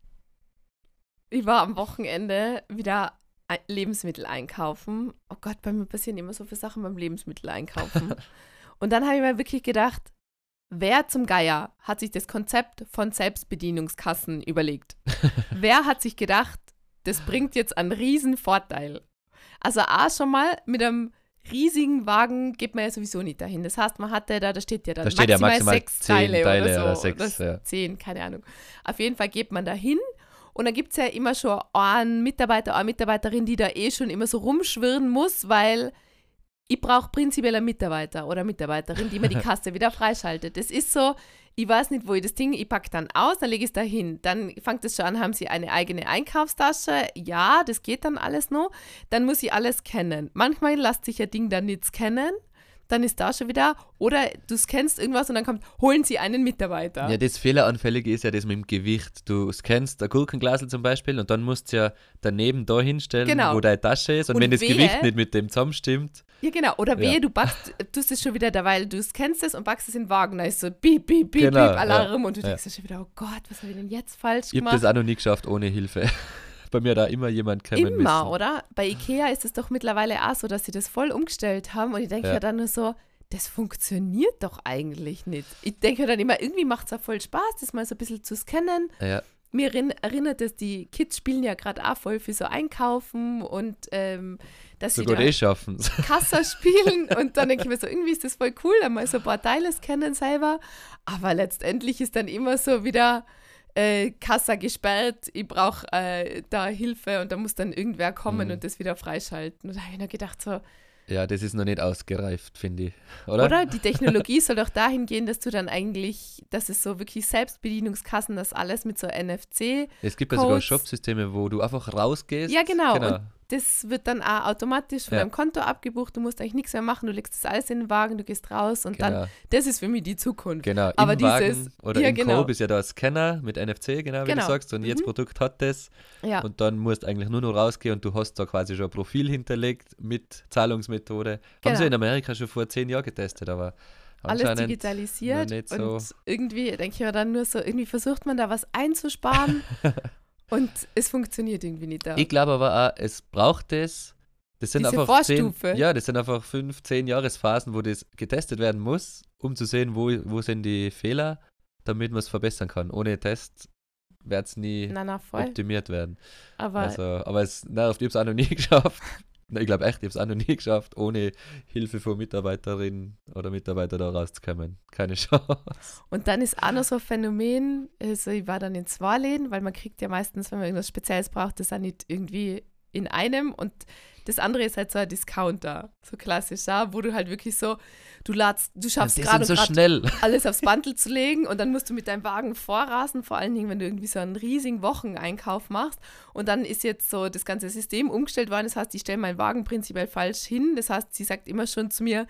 Ich war am Wochenende wieder Lebensmittel einkaufen. Oh Gott, bei mir passieren immer so viele Sachen beim Lebensmittel einkaufen. Und dann habe ich mir wirklich gedacht, wer zum Geier hat sich das Konzept von Selbstbedienungskassen überlegt? wer hat sich gedacht, das bringt jetzt einen riesen Vorteil? Also A schon mal mit einem riesigen Wagen geht man ja sowieso nicht dahin. Das heißt, man hatte da, da steht ja dann Da steht ja maximal sechs Teile, Teile oder, oder so. sechs, oder ja. zehn, keine Ahnung. Auf jeden Fall geht man da hin und dann gibt es ja immer schon einen Mitarbeiter, eine Mitarbeiterin, die da eh schon immer so rumschwirren muss, weil ich brauche prinzipiell einen Mitarbeiter oder Mitarbeiterin, die mir die Kasse wieder freischaltet. Das ist so, ich weiß nicht, wo ich das Ding, ich packe dann aus, dann lege ich es da hin. Dann fängt es schon an, haben sie eine eigene Einkaufstasche. Ja, das geht dann alles noch. Dann muss ich alles kennen. Manchmal lässt sich ein Ding dann nicht scannen. Dann ist da schon wieder. Oder du scannst irgendwas und dann kommt, holen sie einen Mitarbeiter. Ja, das Fehleranfällige ist ja das mit dem Gewicht. Du scannst ein Gurkenglasel zum Beispiel und dann musst du ja daneben da hinstellen, Genau. wo deine Tasche ist. Und, Und wenn das wehe- Gewicht nicht mit dem zusammenstimmt, Ja, genau. Oder wehe, Ja. du backst, tust es schon wieder da, weil du scannst es und backst es in den Wagen. Da ist so piep, piep, piep, Genau, piep, Alarm. Und du ja. denkst dir schon wieder, oh Gott, was habe ich denn jetzt falsch ich habe gemacht? das auch noch nie geschafft ohne Hilfe. Bei mir da immer jemand kommen Immer, müssen. oder? Bei Ikea ist es doch mittlerweile auch so, dass sie das voll umgestellt haben. Und ich denke Ja. ja. dann nur so, das funktioniert doch eigentlich nicht. Ich denke dann immer, irgendwie macht es ja voll Spaß, das mal so ein bisschen zu scannen. Ja, Mir erinn- erinnert es, die Kids spielen ja gerade auch voll für so Einkaufen und ähm, dass sie sogar da eh schaffen Kassa spielen und dann denke ich mir so, irgendwie ist das voll cool, einmal so ein paar Teile scannen selber. Aber letztendlich ist dann immer so wieder äh, Kassa gesperrt, ich brauche äh, da Hilfe und da muss dann irgendwer kommen Mhm. und das wieder freischalten. Und da habe ich nur gedacht so, Ja, das ist noch nicht ausgereift, finde ich. Oder? oder? Die Technologie soll doch dahin gehen, dass du dann eigentlich, dass es so wirklich Selbstbedienungskassen, das alles mit so NFC, Es gibt ja sogar. Shopsysteme, wo du einfach rausgehst. Ja, genau. genau. Und das wird dann auch automatisch von Ja. deinem Konto abgebucht. Du musst eigentlich nichts mehr machen. Du legst das alles in den Wagen, du gehst raus und dann, Genau. das ist für mich die Zukunft. Genau, Aber im dieses- Wagen oder ja, im genau. Coop ist ja da ein Scanner mit NFC, genau wie Genau. du sagst. Und Mhm. Produkt hat das. Ja, Und dann musst du eigentlich nur noch rausgehen und du hast da quasi schon ein Profil hinterlegt mit Zahlungsmethode. Haben sie Genau. in Amerika schon vor zehn Jahren getestet, aber alles digitalisiert. nicht und so- irgendwie denke ich mir dann nur so, irgendwie versucht man da was einzusparen und es funktioniert irgendwie nicht da. Ich glaube aber auch, es braucht das. Das sind Diese einfach zehn, Vorstufe. ja, das sind einfach fünf, zehn Jahresphasen, wo das getestet werden muss, um zu sehen, wo, wo sind die Fehler, damit man es verbessern kann. Ohne Test wird es nie na, na, optimiert werden. Aber Also, aber es nervt, ich habe es auch noch nie geschafft. Ich glaube echt, ich habe es auch noch nie geschafft, ohne Hilfe von Mitarbeiterinnen oder Mitarbeiter da rauszukommen. Keine Chance. Und dann ist auch noch so ein Phänomen, also ich war dann in zwei Läden, weil man kriegt ja meistens, wenn man irgendwas Spezielles braucht, das auch nicht irgendwie in einem und das andere ist halt so ein Discounter, so klassisch, ja, wo du halt wirklich so, du ladst, du schaffst die gerade so grad schnell. alles aufs Bandel zu legen und dann musst du mit deinem Wagen vorrasen, vor allen Dingen, wenn du irgendwie so einen riesigen Wocheneinkauf machst und dann ist jetzt so das ganze System umgestellt worden, das heißt, ich stelle meinen Wagen prinzipiell falsch hin, das heißt, sie sagt immer schon zu mir,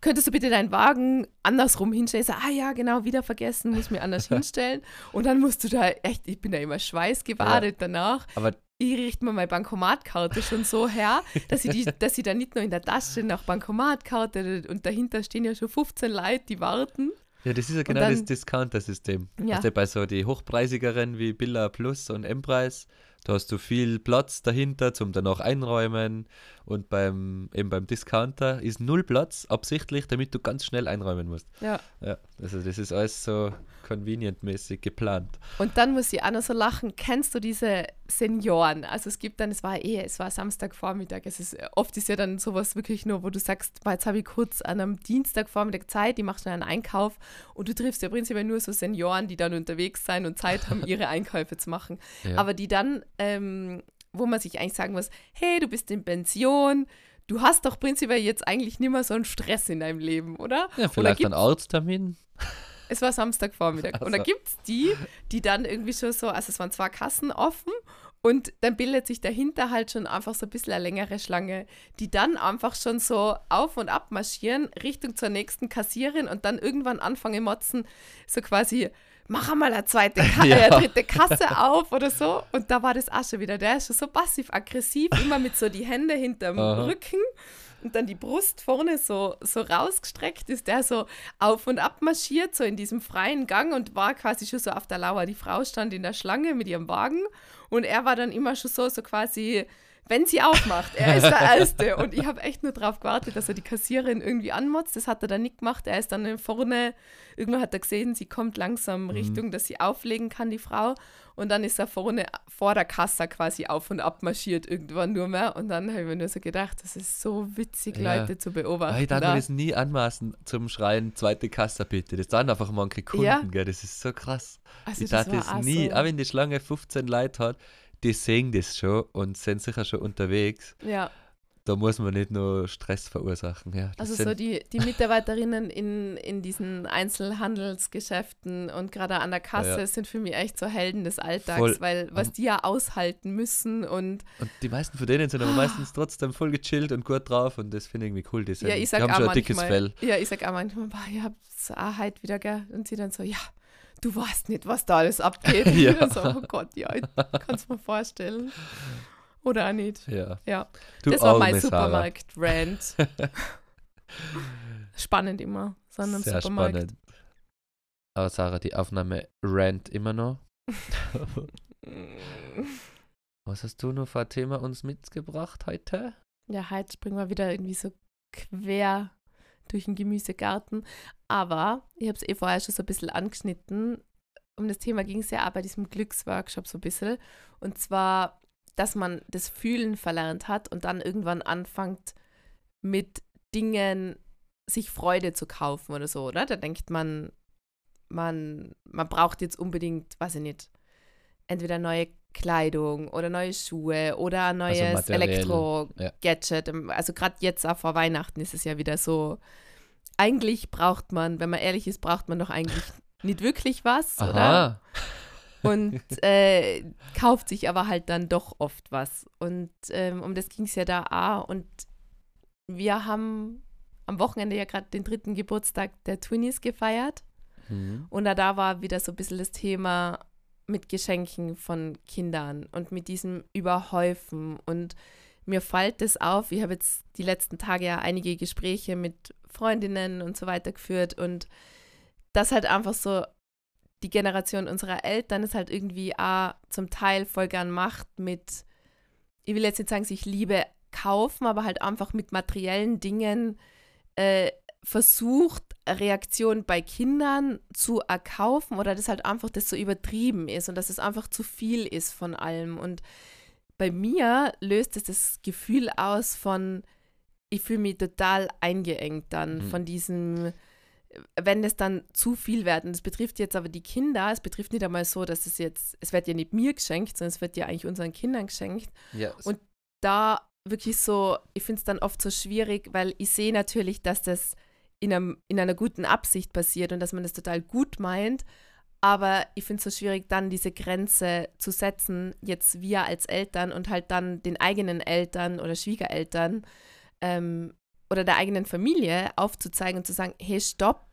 könntest du bitte deinen Wagen andersrum hinstellen? Ich sage, ah ja, genau, wieder vergessen, muss mir anders hinstellen und dann musst du da echt, ich bin da immer schweißgebadet danach, Aber ich richte mir meine Bankomatkarte schon so her, dass ich, die, dass ich da nicht nur in der Tasche nach Bankomatkarte und dahinter stehen ja schon 15 Leute, die warten. ja, das ist ja genau dann- das Discounter-System. Ja. Also bei so die hochpreisigeren wie Billa Plus und M-Preis, da hast du viel Platz dahinter zum danach einräumen und beim eben beim Discounter ist null Platz absichtlich, damit du ganz schnell einräumen musst. Ja. Ja, also das ist alles so convenient-mäßig geplant. Und dann muss ich auch noch so lachen. Kennst du diese Senioren? Also es gibt dann, es war eh, es war Samstagvormittag. Es ist, oft ist ja dann sowas wirklich nur, wo du sagst, jetzt habe ich kurz an einem Dienstagvormittag Zeit, die machst schnell einen Einkauf und du triffst ja prinzipiell nur so Senioren, die dann unterwegs sein und Zeit haben, ihre Einkäufe zu machen. Ja. Aber die dann, ähm, wo man sich eigentlich sagen muss, hey, du bist in Pension, du hast doch prinzipiell jetzt eigentlich nicht mehr so einen Stress in deinem Leben, oder? Ja, vielleicht ein gibt's- Arzttermin. Es war Samstagvormittag. Und da Also. gibt es die, die dann irgendwie schon so, also es waren zwei Kassen offen und dann bildet sich dahinter halt schon einfach so ein bisschen eine längere Schlange, die dann einfach schon so auf und ab marschieren Richtung zur nächsten Kassierin und dann irgendwann anfangen motzen, so quasi, mach einmal eine zweite Ka Ja. äh, dritte Kasse auf oder so. Und da war das auch schon wieder. Der ist schon so passiv-aggressiv, immer mit so die Hände hinterm Aha. Rücken und dann die Brust vorne so, so rausgestreckt ist, der so auf und ab marschiert, so in diesem freien Gang und war quasi schon so auf der Lauer. Die Frau stand in der Schlange mit ihrem Wagen und er war dann immer schon so, so quasi, wenn sie aufmacht, er ist der Erste. Und ich habe echt nur darauf gewartet, dass er die Kassiererin irgendwie anmotzt. Das hat er dann nicht gemacht. Er ist dann vorne, irgendwann hat er gesehen, sie kommt langsam Richtung, dass sie auflegen kann, die Frau. Und dann ist er vorne vor der Kasse quasi auf und ab marschiert irgendwann nur mehr. Und dann habe ich mir nur so gedacht, das ist so witzig, Ja. Leute zu beobachten. Ich darf da. mir das nie anmaßen zum Schreien, zweite Kasse bitte. Das sind einfach manche Kunden, Ja. gell? Das ist so krass. also ich darf war das nie, So, auch wenn die Schlange 15 Leute hat, die sehen das schon und sind sicher schon unterwegs. ja, Da muss man nicht nur Stress verursachen. Ja, also so die, die Mitarbeiterinnen in, in diesen Einzelhandelsgeschäften und gerade an der Kasse Ja. sind für mich echt so Helden des Alltags, Voll. weil was die ja aushalten müssen und und die meisten von denen sind aber meistens trotzdem voll gechillt und gut drauf und das finde ich irgendwie cool. Die, sind, ja, ich die sag haben auch schon ein dickes manchmal, Fell. ja, ich sag auch manchmal, boah, ich hab's auch heute wieder, gell? Und sie dann so, ja, du weißt nicht, was da alles abgeht. Ja. So, oh Gott, ja, ich kann's mir vorstellen. Oder auch nicht. Ja. Ja, Du das war mein. Supermarkt-Rant. Spannend immer, so Sehr Supermarkt. spannend. Aber Sarah, die Aufnahme rant immer noch. Was hast du noch für ein Thema uns mitgebracht heute? Ja, heute springen wir wieder irgendwie so quer durch den Gemüsegarten. Aber ich habe es eh vorher schon so ein bisschen angeschnitten. Um das Thema ging es ja auch bei diesem Glücksworkshop so ein bisschen. Und zwar, dass man das Fühlen verlernt hat und dann irgendwann anfängt mit Dingen sich Freude zu kaufen oder so, oder? Da denkt man, man, man braucht jetzt unbedingt, weiß ich nicht, entweder neue Kleidung oder neue Schuhe oder ein neues materiell, Elektro-Gadget. Also gerade jetzt auch vor Weihnachten ist es ja wieder so, eigentlich braucht man, wenn man ehrlich ist, braucht man doch eigentlich nicht wirklich was, oder? Aha. und äh, kauft sich aber halt dann doch oft was. Und ähm, um das ging es ja da auch. Und wir haben am Wochenende ja gerade den dritten Geburtstag der Twinnies gefeiert. Mhm. Und da, da war wieder so ein bisschen das Thema mit Geschenken von Kindern und mit diesem Überhäufen. Und mir fällt das auf. Ich habe jetzt die letzten Tage ja einige Gespräche mit Freundinnen und so weiter geführt. Und das halt einfach so die Generation unserer Eltern es halt irgendwie auch zum Teil voll gern macht mit, ich will jetzt nicht sagen, sich Liebe kaufen, aber halt einfach mit materiellen Dingen äh, versucht, Reaktionen bei Kindern zu erkaufen oder dass halt einfach das so übertrieben ist und dass es einfach zu viel ist von allem. Und bei mir löst es das Gefühl aus von, ich fühle mich total eingeengt dann Mhm. von diesem, wenn es dann zu viel wird. Und das betrifft jetzt aber die Kinder, es betrifft nicht einmal so, dass es jetzt, es wird ja nicht mir geschenkt, sondern es wird ja eigentlich unseren Kindern geschenkt Ja, Und- da wirklich so, ich finde es dann oft so schwierig, weil ich sehe natürlich, dass das in, einem, in einer guten Absicht passiert und dass man das total gut meint. Aber ich finde es so schwierig, dann diese Grenze zu setzen, jetzt wir als Eltern und halt dann den eigenen Eltern oder Schwiegereltern ähm, oder der eigenen Familie aufzuzeigen und zu sagen, hey, stopp,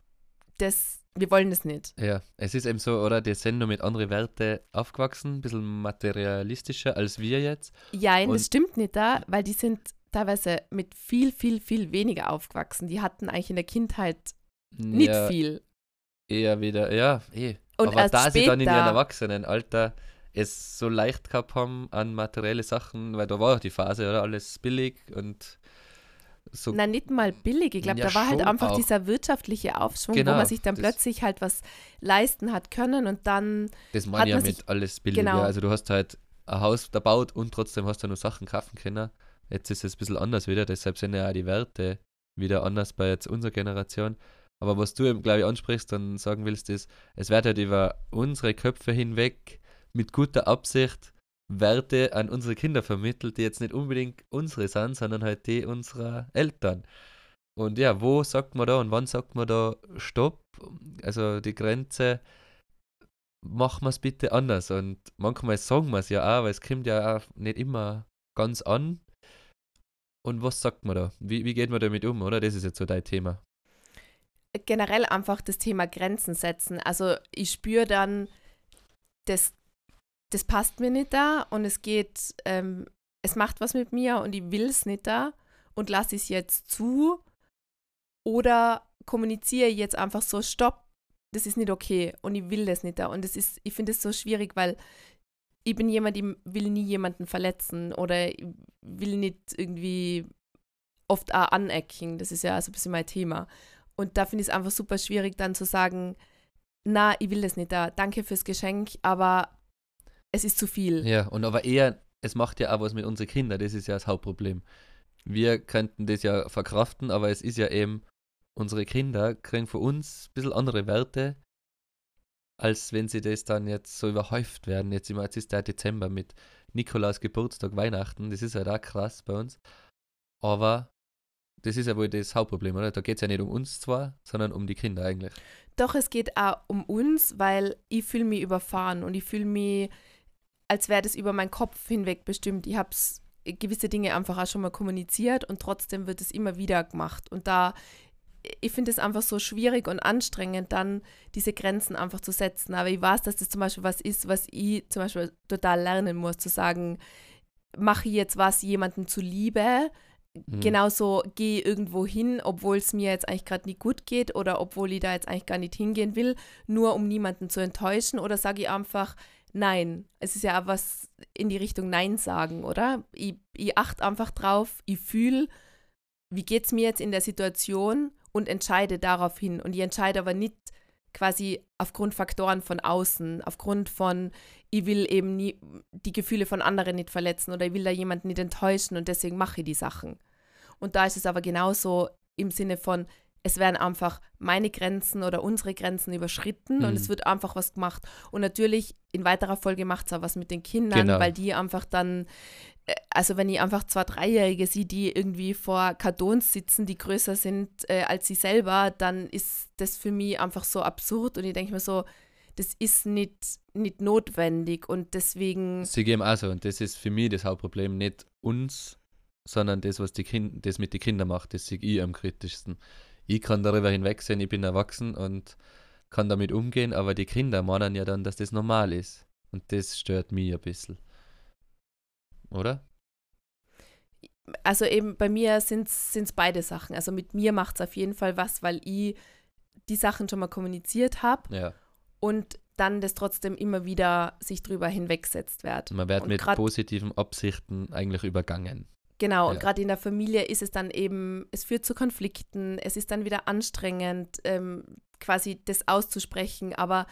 das, wir wollen das nicht. Ja, es ist eben so, oder? Die sind nur mit anderen Werten aufgewachsen, ein bisschen materialistischer als wir jetzt. Ja, das stimmt nicht da, weil die sind teilweise mit viel, viel, viel weniger aufgewachsen. Die hatten eigentlich in der Kindheit nicht ja, viel. Eher wieder, ja, eh. Und Aber da sie dann in ihrem Erwachsenenalter es so leicht gehabt haben an materielle Sachen, weil da war auch die Phase, oder? Alles billig und so. Na, nicht mal billig. Ich glaube, Ja, da war halt einfach auch. dieser wirtschaftliche Aufschwung, wo Genau, man sich dann plötzlich halt was leisten hat können und dann, Das meine ich ja mit alles billig. genau. Ja. Also du hast halt ein Haus da baut und trotzdem hast du nur Sachen kaufen können. Jetzt ist es ein bisschen anders wieder, deshalb sind ja auch die Werte wieder anders bei jetzt unserer Generation. Aber was du eben, glaube ich, ansprichst und sagen willst, ist, es wird halt über unsere Köpfe hinweg mit guter Absicht Werte an unsere Kinder vermittelt, die jetzt nicht unbedingt unsere sind, sondern halt die unserer Eltern. Und ja, wo sagt man da und wann sagt man da Stopp? Also die Grenze, machen wir es bitte anders. Und manchmal sagen wir es ja auch, weil es kommt ja auch nicht immer ganz an. Und was sagt man da? Wie, wie geht man damit um, oder? Das ist jetzt so dein Thema. generell einfach das Thema Grenzen setzen. Also ich spüre dann, das, das passt mir nicht da und es geht, ähm, es macht was mit mir und ich will es nicht da und lasse es jetzt zu oder kommuniziere jetzt einfach so, stopp, das ist nicht okay und ich will das nicht da. Und das ist, ich finde es so schwierig, weil ich bin jemand, ich will nie jemanden verletzen oder ich will nicht irgendwie oft auch anecken. Das ist ja so ein bisschen mein Thema. Und da finde ich es einfach super schwierig, dann zu sagen, na, ich will das nicht da, danke fürs Geschenk, aber es ist zu viel. Ja, und aber eher, es macht ja auch was mit unseren Kindern, das ist ja das Hauptproblem. Wir könnten das ja verkraften, aber es ist ja eben, unsere Kinder kriegen von uns ein bisschen andere Werte, als wenn sie das dann jetzt so überhäuft werden. Jetzt, im- jetzt ist der Dezember mit Nikolaus Geburtstag, Weihnachten, das ist halt auch krass bei uns. Aber das ist ja wohl das Hauptproblem, oder? Da geht es ja nicht um uns zwar, sondern um die Kinder eigentlich. Doch es geht auch um uns, weil ich fühle mich überfahren und ich fühle mich, als wäre das über meinen Kopf hinweg bestimmt. Ich habe gewisse Dinge einfach auch schon mal kommuniziert und trotzdem wird es immer wieder gemacht. Und da, ich finde es einfach so schwierig und anstrengend, dann diese Grenzen einfach zu setzen. Aber ich weiß, dass das zum Beispiel was ist, was ich zum Beispiel total lernen muss, zu sagen, mache ich jetzt was jemandem zuliebe, Mhm. genauso gehe irgendwo hin, obwohl es mir jetzt eigentlich gerade nicht gut geht oder obwohl ich da jetzt eigentlich gar nicht hingehen will, nur um niemanden zu enttäuschen oder sage ich einfach Nein. Es ist ja auch was in die Richtung Nein sagen, oder? Ich, ich achte einfach drauf, ich fühle, wie geht es mir jetzt in der Situation und entscheide darauf hin. Und ich entscheide aber nicht quasi aufgrund Faktoren von außen, aufgrund von, ich will eben nie die Gefühle von anderen nicht verletzen oder ich will da jemanden nicht enttäuschen und deswegen mache ich die Sachen. Und da ist es aber genauso im Sinne von, es werden einfach meine Grenzen oder unsere Grenzen überschritten Mhm. und es wird einfach was gemacht. Und natürlich in weiterer Folge macht es auch was mit den Kindern, Genau. weil die einfach dann, äh, also wenn ich einfach zwei Dreijährige sehe, die irgendwie vor Kartons sitzen, die größer sind äh, als sie selber, dann ist das für mich einfach so absurd und ich denke mir so, das ist nicht, nicht notwendig und deswegen. Sie geben also, und das ist für mich das Hauptproblem, nicht uns, sondern das, was die kind, das mit den Kindern macht, das sehe ich am kritischsten. Ich kann darüber hinwegsehen, ich bin erwachsen und kann damit umgehen, aber die Kinder meinen ja dann, dass das normal ist. Und das stört mich ein bisschen. Oder? Also eben bei mir sind es beide Sachen. Also mit mir macht es auf jeden Fall was, weil ich die Sachen schon mal kommuniziert habe Ja. und dann das trotzdem immer wieder sich drüber hinwegsetzt wird. Man wird Und mit positiven Absichten eigentlich übergangen. Genau, und Ja. gerade in der Familie ist es dann eben, es führt zu Konflikten, es ist dann wieder anstrengend, ähm, quasi das auszusprechen, aber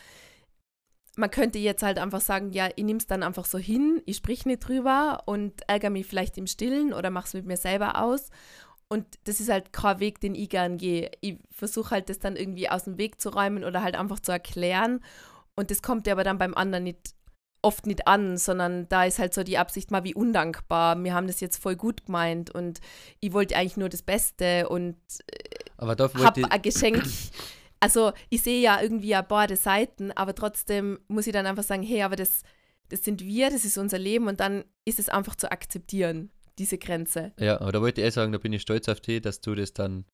man könnte jetzt halt einfach sagen, ja, ich nehme es dann einfach so hin, ich sprich nicht drüber und ärgere mich vielleicht im Stillen oder mache es mit mir selber aus. Und das ist halt kein Weg, den ich gern gehe. Ich versuche halt, das dann irgendwie aus dem Weg zu räumen oder halt einfach zu erklären. Und das kommt ja aber dann beim anderen nicht oft nicht an, sondern da ist halt so die Absicht mal wie undankbar. Wir haben das jetzt voll gut gemeint und ich wollte eigentlich nur das Beste und da habe ein Geschenk. Also ich sehe ja irgendwie ja beide Seiten, aber trotzdem muss ich dann einfach sagen, hey, aber das, das sind wir, das ist unser Leben und dann ist es einfach zu akzeptieren, diese Grenze. ja, aber da wollte ich eh sagen, da bin ich stolz auf dich, dass du das dann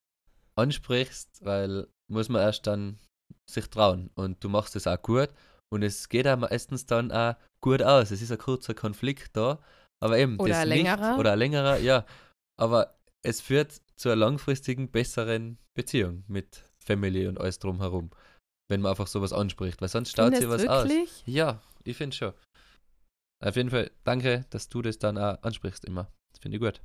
ansprichst, weil muss man erst dann sich trauen und du machst es auch gut und es geht auch meistens dann auch gut aus. Es ist ein kurzer Konflikt da, aber eben Oder das ein nicht, längerer. oder ein längerer, ja, aber es führt zu einer langfristigen, besseren Beziehung mit Family und alles drumherum, wenn man einfach sowas anspricht, weil sonst staut sich was Findest aus. wirklich? Ja, ich finde schon. Auf jeden Fall, danke, dass du das dann auch ansprichst immer. Das finde ich gut.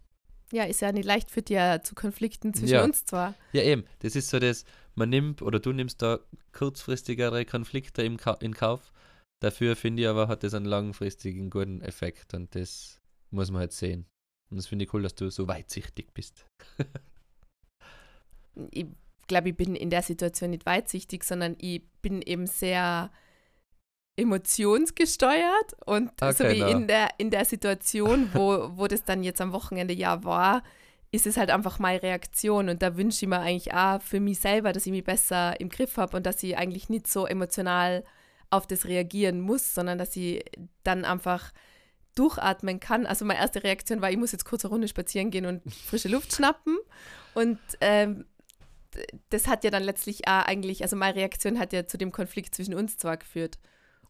Ja, ist ja nicht leicht für dir zu Konflikten zwischen Ja. uns zwar. Ja, eben. Das ist so das, man nimmt oder du nimmst da kurzfristigere Konflikte im Ka in Kauf. Dafür finde ich aber, hat das einen langfristigen guten Effekt und das muss man halt sehen. Und das finde ich cool, dass du so weitsichtig bist. ich glaube, ich bin in der Situation nicht weitsichtig, sondern ich bin eben sehr emotionsgesteuert und so Okay, wie na. in der, in der Situation, wo, wo das dann jetzt am Wochenende ja war, ist es halt einfach meine Reaktion und da wünsche ich mir eigentlich auch für mich selber, dass ich mich besser im Griff habe und dass ich eigentlich nicht so emotional auf das reagieren muss, sondern dass ich dann einfach durchatmen kann. Also meine erste Reaktion war, ich muss jetzt kurz eine Runde spazieren gehen und frische Luft schnappen und ähm, das hat ja dann letztlich auch eigentlich, also meine Reaktion hat ja zu dem Konflikt zwischen uns zwar geführt.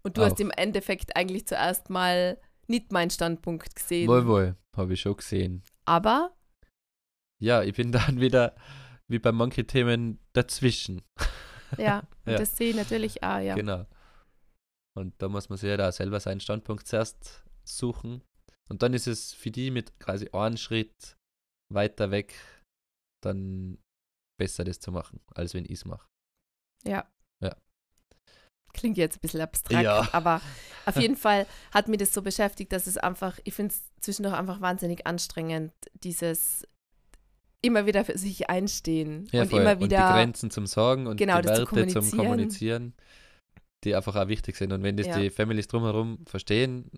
Und du Auch. hast im Endeffekt eigentlich zuerst mal nicht meinen Standpunkt gesehen. Wohl, wohl, habe ich schon gesehen. Aber Ja, ich bin dann wieder, wie bei manchen Themen, dazwischen. ja, und Ja. das sehe ich natürlich auch, ja. Genau. Und da muss man sich ja da selber seinen Standpunkt zuerst suchen. Und dann ist es für die mit quasi einen Schritt weiter weg dann besser, das zu machen, als wenn ich es mache. Ja. Klingt jetzt ein bisschen abstrakt, Ja. aber auf jeden Fall hat mich das so beschäftigt, dass es einfach, ich finde es zwischendurch einfach wahnsinnig anstrengend, dieses immer wieder für sich einstehen Ja, und voll. immer und die wieder Grenzen zum Sorgen und Genau, die Werte zum kommunizieren. Kommunizieren, die einfach auch wichtig sind. Und wenn das Ja. die Families drumherum verstehen,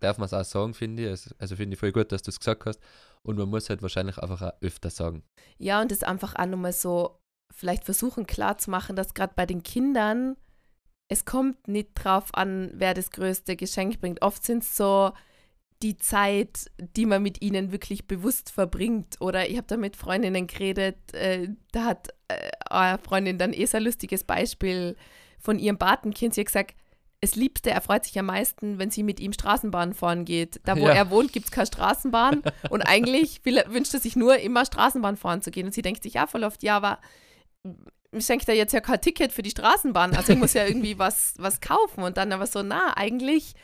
darf man es auch sagen, finde ich. Also, also finde ich voll gut, dass du es gesagt hast. Und man muss halt wahrscheinlich einfach auch öfter sagen. Ja, und das einfach auch nochmal so vielleicht versuchen klarzumachen, dass gerade bei den Kindern es kommt nicht drauf an, wer das größte Geschenk bringt. Oft sind es so die Zeit, die man mit ihnen wirklich bewusst verbringt. Oder ich habe da mit Freundinnen geredet, äh, da hat äh, eine Freundin dann eh so ein lustiges Beispiel von ihrem Patenkind. Sie hat gesagt, das Liebste, er freut sich am meisten, wenn sie mit ihm Straßenbahn fahren geht. Da, wo Ja. er wohnt, gibt es keine Straßenbahn. Und eigentlich will wünscht er sich nur, immer Straßenbahn fahren zu gehen. Und sie denkt sich ja voll oft, ja, aber schenkt er jetzt ja kein Ticket für die Straßenbahn. Also ich muss ja irgendwie was, was kaufen. Und dann aber so, na, eigentlich,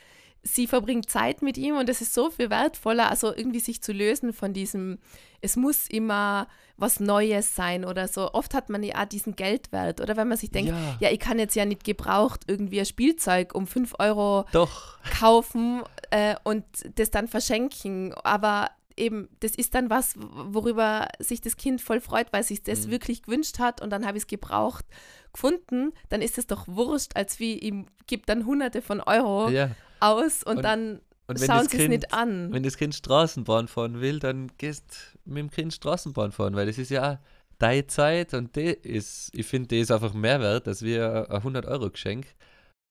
sie verbringt Zeit mit ihm und es ist so viel wertvoller, also irgendwie sich zu lösen von diesem, es muss immer was Neues sein oder so. Oft hat man ja auch diesen Geldwert. Oder wenn man sich denkt, ja, ja, ich kann jetzt ja nicht gebraucht irgendwie ein Spielzeug um 5 Euro doch. kaufen äh, und das dann verschenken. Aber eben, das ist dann was, worüber sich das Kind voll freut, weil sich das Mhm. wirklich gewünscht hat und dann habe ich es gebraucht gefunden, dann ist es doch wurscht, als wie ihm gibt dann hunderte von Euro Ja. aus und, Und- dann Und wenn schauen das sie es Kind, nicht an. wenn das Kind Straßenbahn fahren will, dann gehst mit dem Kind Straßenbahn fahren, weil das ist ja deine Zeit und die ist, ich finde, die ist einfach mehr wert als wie ein 100-Euro-Geschenk.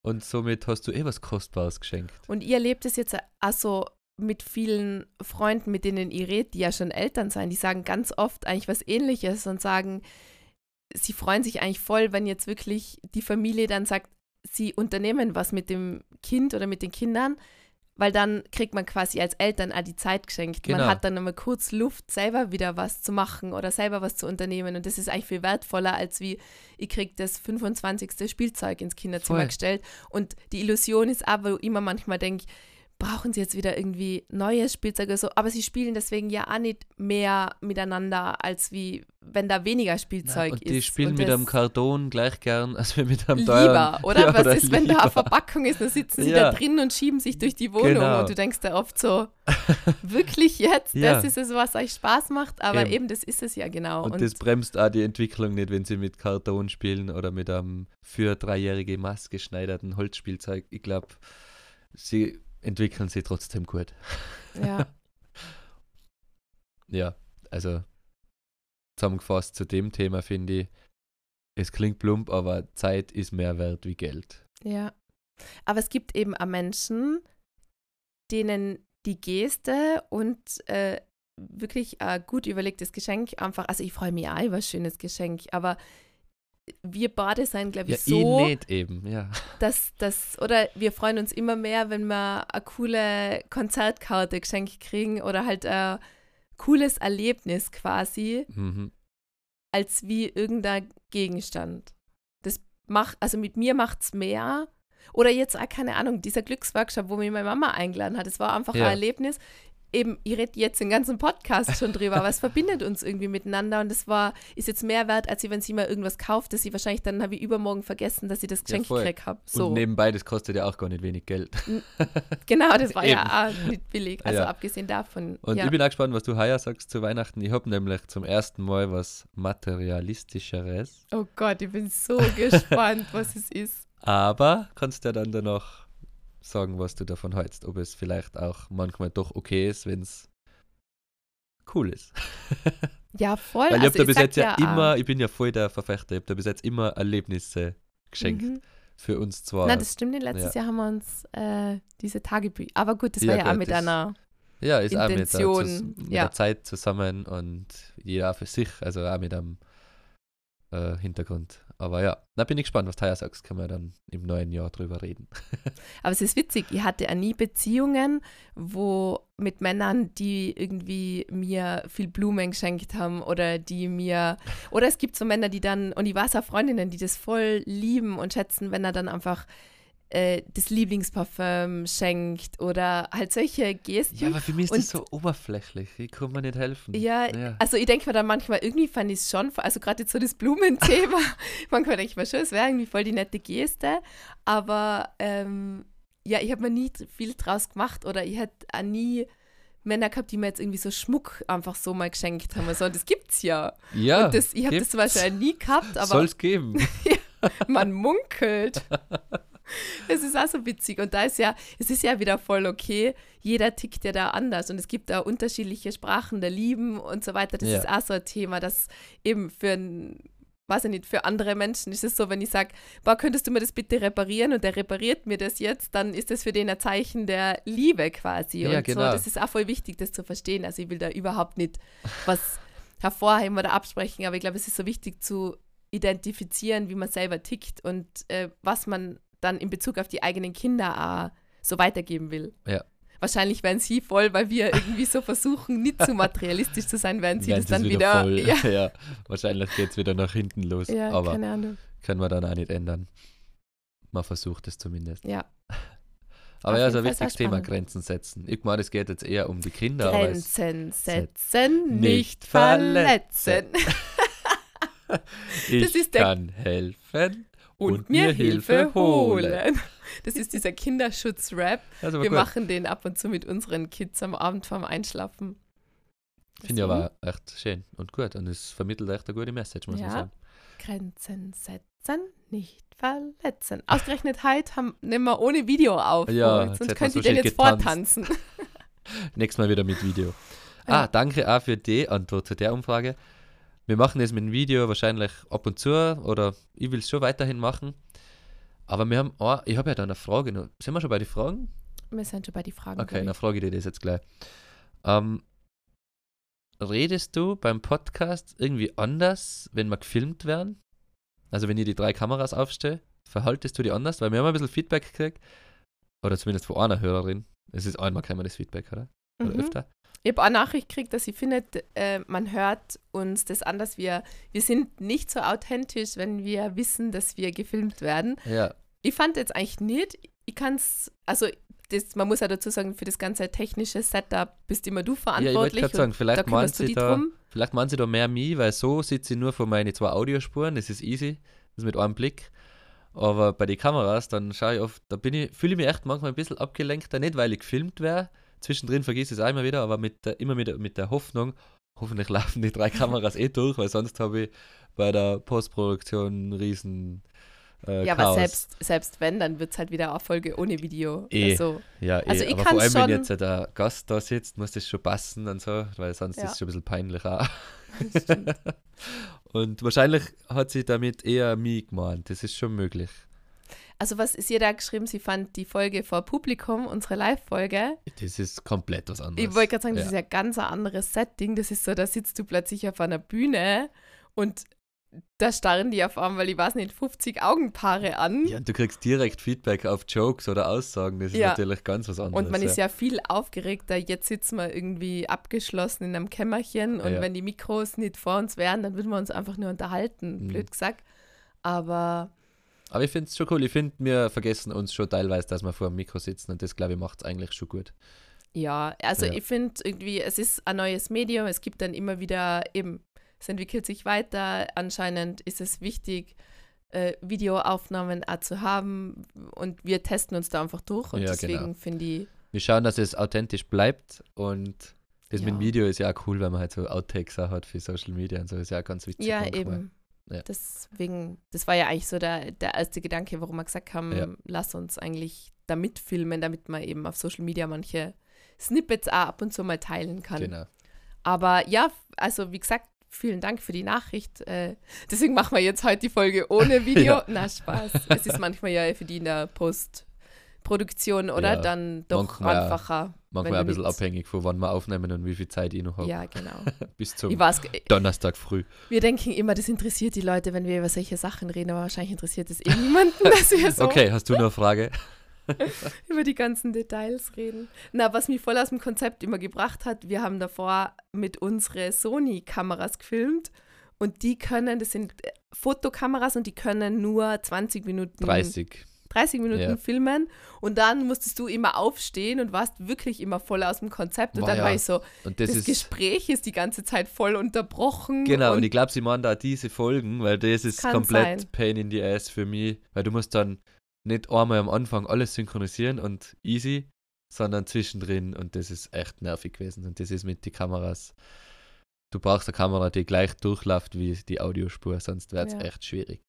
Und somit hast du eh was Kostbares geschenkt. Und ihr erlebt es jetzt also mit vielen Freunden, mit denen ihr redet, die ja schon Eltern sein, die sagen ganz oft eigentlich was ähnliches und sagen, sie freuen sich eigentlich voll, wenn jetzt wirklich die Familie dann sagt, sie unternehmen was mit dem Kind oder mit den Kindern, weil dann kriegt man quasi als Eltern auch die Zeit geschenkt. Genau. Man hat dann immer kurz Luft, selber wieder was zu machen oder selber was zu unternehmen. Und das ist eigentlich viel wertvoller, als wie ich kriege das 25. Spielzeug ins Kinderzimmer Voll. gestellt. Und die Illusion ist aber, wo ich immer manchmal denke, brauchen sie jetzt wieder irgendwie neues Spielzeug oder so, aber sie spielen deswegen ja auch nicht mehr miteinander, als wie wenn da weniger Spielzeug und ist. die spielen Und mit einem Karton gleich gern, als wir mit einem teuren. Lieber, oder? Ja, Was oder ist, wenn da eine lieber. Verpackung ist, dann sitzen sie Ja. da drin und schieben sich durch die Wohnung Genau. und du denkst da oft so, wirklich jetzt? Ja. Das ist es, was euch Spaß macht, aber Eben. eben, das ist es ja genau. Und, das bremst auch die Entwicklung nicht, wenn sie mit Karton spielen oder mit einem für dreijährige maßgeschneiderten Holzspielzeug. Ich glaube, sie entwickeln sie trotzdem gut. ja. Ja, also zusammengefasst zu dem Thema finde ich, es klingt plump, aber Zeit ist mehr wert wie Geld. Ja. Aber es gibt eben auch Menschen, denen die Geste und äh, wirklich ein gut überlegtes Geschenk einfach, also ich freue mich auch über ein schönes Geschenk, aber wir beide sein, glaube Ja, ich, so, ich nicht eben, ja. dass das, oder wir freuen uns immer mehr, wenn wir eine coole Konzertkarte geschenkt kriegen oder halt ein cooles Erlebnis quasi, Mhm. als wie irgendein Gegenstand. Das macht, also mit mir macht es mehr. Oder jetzt auch, keine Ahnung, dieser Glücksworkshop, wo mich meine Mama eingeladen hat, das war einfach Ja. ein Erlebnis. Eben, ich rede jetzt den ganzen Podcast schon drüber, aber es verbindet uns irgendwie miteinander und das war, ist jetzt mehr wert, als wenn sie mal irgendwas kauft, das sie wahrscheinlich dann habe ich übermorgen vergessen, dass ich das Geschenk voll. gekriegt habe. So. Und nebenbei, das kostet ja auch gar nicht wenig Geld. Genau, das war ja auch nicht billig. Also Ja. abgesehen davon. Und ja. ich bin auch gespannt, was du heuer sagst zu Weihnachten. Ich habe nämlich zum ersten Mal was Materialistischeres. oh Gott, ich bin so gespannt, was es ist. Aber kannst ja dann danach sagen, was du davon hältst. Ob es vielleicht auch manchmal doch okay ist, wenn es cool ist. Ja, voll. Weil ich also da bis jetzt ja, auch- immer, ich bin ja voll der Verfechter, ich habe da bis jetzt immer Erlebnisse geschenkt. Mhm. Für uns zwar. Na, das stimmt nicht. Letztes Jahr haben wir uns äh, diese Tagebücher. Aber gut, das Ja, war ja auch gut, mit das- einer. ja, ist auch mit der, Intention, zus- mit ja. der Zeit zusammen und jeder auch für sich, also auch mit einem äh, Hintergrund. Aber ja, da bin ich gespannt, was heuer sagst. Können wir dann im neuen Jahr drüber reden. Aber es ist witzig, ich hatte ja nie Beziehungen, wo mit Männern, die irgendwie mir viel Blumen geschenkt haben oder die mir. Oder es gibt so Männer, die dann, und ich weiß auch Freundinnen, die das voll lieben und schätzen, wenn er dann einfach äh, das Lieblingsparfüm schenkt oder halt solche Gesten. Ja, aber für mich ist Und- das so oberflächlich. Ich kann mir nicht helfen. Ja, Ja. also ich denke mir dann manchmal, irgendwie fand ich es schon, also gerade jetzt so das Blumenthema, manchmal denke ich mir schon, es wäre irgendwie voll die nette Geste, aber ähm, ja, ich habe mir nie viel draus gemacht oder ich hätte auch nie Männer gehabt, die mir jetzt irgendwie so Schmuck einfach so mal geschenkt haben. So, das gibt's ja. Ja, Und das, ich habe das zum Beispiel nie gehabt, aber soll es geben. man munkelt. Es ist auch so witzig. Und da ist ja, es ist ja wieder voll okay. Jeder tickt ja da anders. Und es gibt da unterschiedliche Sprachen der Lieben und so weiter. Das Ja. ist auch so ein Thema, das eben für ein, weiß ich nicht, für andere Menschen ist es so, wenn ich sage, boah, könntest du mir das bitte reparieren und der repariert mir das jetzt, dann ist das für den ein Zeichen der Liebe quasi. Ja, und genau. so, das ist auch voll wichtig, das zu verstehen. Also ich will da überhaupt nicht was hervorheben oder absprechen, aber ich glaube, es ist so wichtig zu identifizieren, wie man selber tickt und äh, was man dann in Bezug auf die eigenen Kinder auch so weitergeben will. Ja. Wahrscheinlich werden sie voll, weil wir irgendwie so versuchen, nicht zu materialistisch zu sein, werden sie das dann wieder. voll. ja, ja, wahrscheinlich geht es wieder nach hinten los. ja aber keine Ahnung. können wir dann auch nicht ändern. Man versucht es zumindest. Ja. Aber Auf ja, so ein wichtiges Thema. Grenzen setzen. Ich meine, es geht jetzt eher um die Kinder. Grenzen set- setzen, nicht nicht verletzen. ich das ist der- kann helfen Und, mir Hilfe holen. Das ist dieser Kinderschutz-Rap. Wir gut. machen den ab und zu mit unseren Kids am Abend vorm Einschlafen. Finde ich aber echt schön und gut. Und es vermittelt echt eine gute Message, muss man Ja. sagen. Grenzen setzen, nicht verletzen. Ausgerechnet heute haben, nehmen wir ohne Video auf. Ja, sonst könnt so ihr den jetzt getanzt. vortanzen. Nächstes Mal wieder mit Video. Ah, danke auch für die Antwort zu der Umfrage. Wir machen das mit dem Video wahrscheinlich ab und zu oder ich will es schon weiterhin machen. Aber wir haben, oh, ich habe ja da eine Frage noch. Sind wir schon bei den Fragen? Wir sind schon bei den Fragen. Okay, dann frage ich dir das jetzt gleich. Ähm, redest du beim Podcast irgendwie anders, wenn wir gefilmt werden? Also wenn ihr die drei Kameras aufstellt, verhaltest du die anders? Weil wir haben ein bisschen Feedback gekriegt, oder zumindest von einer Hörerin. Es ist einmal wir das Feedback, oder? Oder Mhm. öfter? Ich habe auch Nachricht gekriegt, dass sie findet, äh, man hört uns das an, dass wir, wir sind nicht so authentisch, wenn wir wissen, dass wir gefilmt werden. Ja, Ich fand jetzt eigentlich nicht, ich kann es, also das, man muss ja dazu sagen, für das ganze technische Setup bist immer du ja ich verantwortlich. sagen, da vielleicht meinen kümmerst du sie da, drum. vielleicht meinen sie da mehr mich, weil so sitze ich nur vor meinen zwei Audiospuren, das ist easy, das ist mit einem Blick. Aber bei den Kameras, dann schaue ich oft, da bin ich, fühle ich mich echt manchmal ein bisschen abgelenkter, nicht weil ich gefilmt wäre, zwischendrin vergesse ich es immer wieder, aber mit der, immer mit der, mit der Hoffnung, hoffentlich laufen die drei Kameras eh durch, weil sonst habe ich bei der Postproduktion einen riesen äh, Ja, Chaos. aber selbst, selbst wenn, dann wird es halt wieder eine Folge ohne Video. Eh. Also, Ja, eh, Also ich aber kann vor allem, wenn schon- jetzt der Gast da sitzt, muss das schon passen und so, weil sonst Ja. ist es schon ein bisschen peinlich auch. das stimmt. und wahrscheinlich hat sie damit eher mich gemeint, das ist schon möglich. Also was ist ihr da geschrieben? Sie fand die Folge vor Publikum, unsere Live-Folge. Das ist komplett was anderes. Ich wollte gerade sagen, das ja. ist ja ganz ein anderes Setting. Das ist so, da sitzt du plötzlich auf einer Bühne und da starren die auf einmal, ich weiß nicht, 50 Augenpaare an. Ja, und du kriegst direkt Feedback auf Jokes oder Aussagen, das ist Ja. natürlich ganz was anderes. Und man ist ja viel aufgeregter. Jetzt sitzen wir irgendwie abgeschlossen in einem Kämmerchen und Ja. wenn die Mikros nicht vor uns wären, dann würden wir uns einfach nur unterhalten, Mhm. blöd gesagt. Aber Aber ich finde es schon cool, ich finde, wir vergessen uns schon teilweise, dass wir vor dem Mikro sitzen und das, glaube ich, macht es eigentlich schon gut. ja, also Ja. ich finde irgendwie, es ist ein neues Medium. Es gibt dann immer wieder eben, es entwickelt sich weiter. Anscheinend ist es wichtig, äh, Videoaufnahmen auch zu haben und wir testen uns da einfach durch und Ja, deswegen genau. finde ich, Wir schauen, dass es authentisch bleibt und das mit dem Ja. Video ist ja auch cool, weil man halt so Outtakes auch hat für Social Media und so, ist ja auch ganz witzig. ja eben. Ja. Deswegen, das war ja eigentlich so der, der erste Gedanke, warum wir gesagt haben, Ja. lass uns eigentlich da mitfilmen, damit man eben auf Social Media manche Snippets auch ab und zu mal teilen kann. Genau. Aber ja, also wie gesagt, vielen Dank für die Nachricht. Äh, deswegen machen wir jetzt heute die Folge ohne Video. Ja. Na, Spaß. Es ist manchmal ja für die in der Postproduktion, oder? Ja, Dann doch manchmal- einfacher. Manchmal wenn ein bisschen abhängig von wann wir aufnehmen und wie viel Zeit ich noch habe. Ja, genau. Bis zum weiß, Donnerstag früh. wir denken immer, das interessiert die Leute, wenn wir über solche Sachen reden, aber wahrscheinlich interessiert es eh niemanden, dass wir so Okay, hast du noch eine Frage? über die ganzen Details reden. Na, was mich voll aus dem Konzept immer gebracht hat, wir haben davor mit unsere Sony-Kameras gefilmt und die können, das sind äh, Fotokameras und die können nur 20 Minuten, 30. 30 Minuten Ja. filmen und dann musstest du immer aufstehen und warst wirklich immer voll aus dem Konzept und Boah, dann ja. war ich so, Und das, das, ist. Gespräch ist die ganze Zeit voll unterbrochen. Genau, und, und ich glaube, sie machen da diese Folgen, weil das ist komplett sein. Pain in the Ass für mich, weil du musst dann nicht einmal am Anfang alles synchronisieren und easy, sondern zwischendrin und das ist echt nervig gewesen und das ist mit den Kameras. Du brauchst eine Kamera, die gleich durchläuft wie die Audiospur, sonst wäre es Ja. echt schwierig.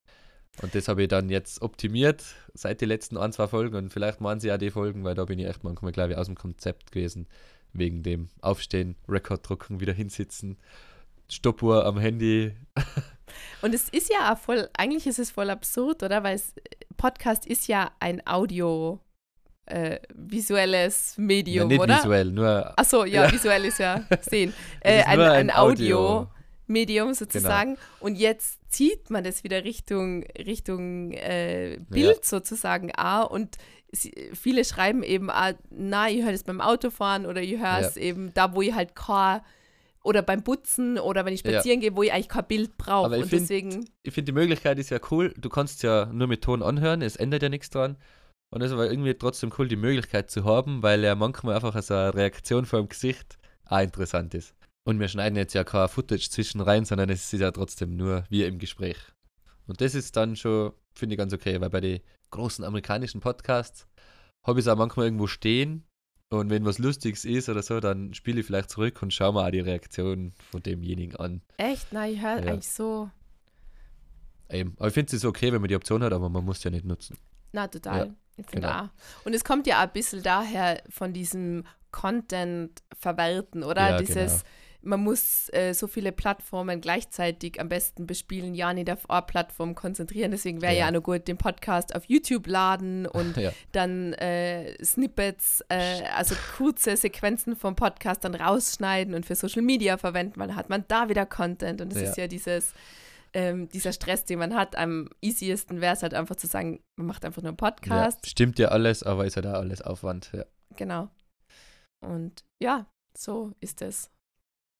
Und das habe ich dann jetzt optimiert seit den letzten ein, zwei Folgen und vielleicht machen sie ja die Folgen, weil da bin ich echt manchmal, glaube ich, aus dem Konzept gewesen, wegen dem Aufstehen, Rekord drucken, wieder hinsitzen, Stoppuhr am Handy, Und es ist ja auch voll, eigentlich ist es voll absurd, oder? Weil es, Podcast ist ja ein Audio äh, visuelles Ja, Medium, nicht oder? visuell, nur Achso, ja, Ja. visuell ist ja sehen. Äh, ist ein, ein ein Audio-Medium Genau. sozusagen. Und jetzt zieht man das wieder Richtung, Richtung äh, Bild sozusagen auch. Und sie, viele schreiben eben, auch, na, ich höre das beim Autofahren oder ich höre es eben da, wo ich halt kein oder beim Putzen oder wenn ich Ja. spazieren gehe, wo ich eigentlich kein Bild brauche. Ich Und find- deswegen, ich finde die Möglichkeit ist ja cool. Du kannst es ja nur mit Ton anhören, es ändert ja nichts dran. Und es aber irgendwie trotzdem cool, die Möglichkeit zu haben, weil ja manchmal einfach so eine Reaktion vor dem Gesicht auch interessant ist. Und wir schneiden jetzt ja kein Footage zwischen rein, sondern es ist ja trotzdem nur wir im Gespräch. Und das ist dann schon, finde ich, ganz okay, weil bei den großen amerikanischen Podcasts habe ich es auch manchmal irgendwo stehen und wenn was Lustiges ist oder so, dann spiele ich vielleicht zurück und schaue mir auch die Reaktion von demjenigen an. echt, na, ich höre Ja. eigentlich so, Eben. Aber ich finde es ist okay, wenn man die Option hat, aber man muss ja nicht nutzen. na, total. Ja, genau. Und es kommt ja auch ein bisschen daher von diesem Content verwerten, oder? Ja, Dieses, man muss äh, so viele Plattformen gleichzeitig am besten bespielen, ja nicht auf eine Plattform konzentrieren. Deswegen wäre ja. ja auch noch gut, den Podcast auf YouTube laden und ja. dann äh, Snippets, äh, also kurze Sequenzen vom Podcast dann rausschneiden und für Social Media verwenden, weil dann hat man da wieder Content. Und das ja. ist ja dieses ähm, dieser Stress, den man hat, am easiesten wäre es halt einfach zu sagen, man macht einfach nur einen Podcast. Stimmt ja alles, aber ist ja da alles Aufwand, ja. Genau. Und ja, so ist es.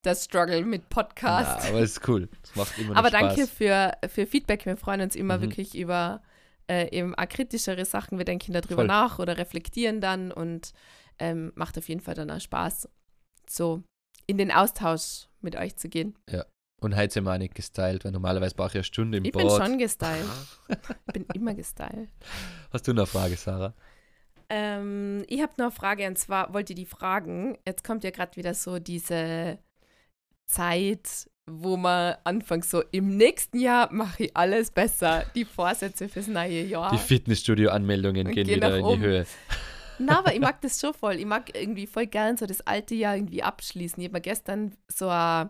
Das Struggle mit Podcast. Ja, aber es ist cool. Es macht immer Aber Spaß. danke für, für Feedback. Wir freuen uns immer mhm. wirklich über äh, eben auch kritischere Sachen. Wir denken darüber Voll. nach oder reflektieren dann und ähm, macht auf jeden Fall dann auch Spaß, so in den Austausch mit euch zu gehen. Ja. Und heute sind wir auch nicht gestylt, weil normalerweise brauche ich eine Stunde im ich Board. Ich bin schon gestylt. ich bin immer gestylt. Hast du noch eine Frage, Sarah? Ähm, ich habe noch eine Frage und zwar wollte ich die fragen. Jetzt kommt ja gerade wieder so diese Zeit, wo man anfängt so, im nächsten Jahr mache ich alles besser. Die Vorsätze fürs neue Jahr. Die Fitnessstudio-Anmeldungen gehen wieder in die Höhe. Na, aber ich mag das schon voll. Ich mag irgendwie voll gern so das alte Jahr irgendwie abschließen. Ich habe mir gestern so eine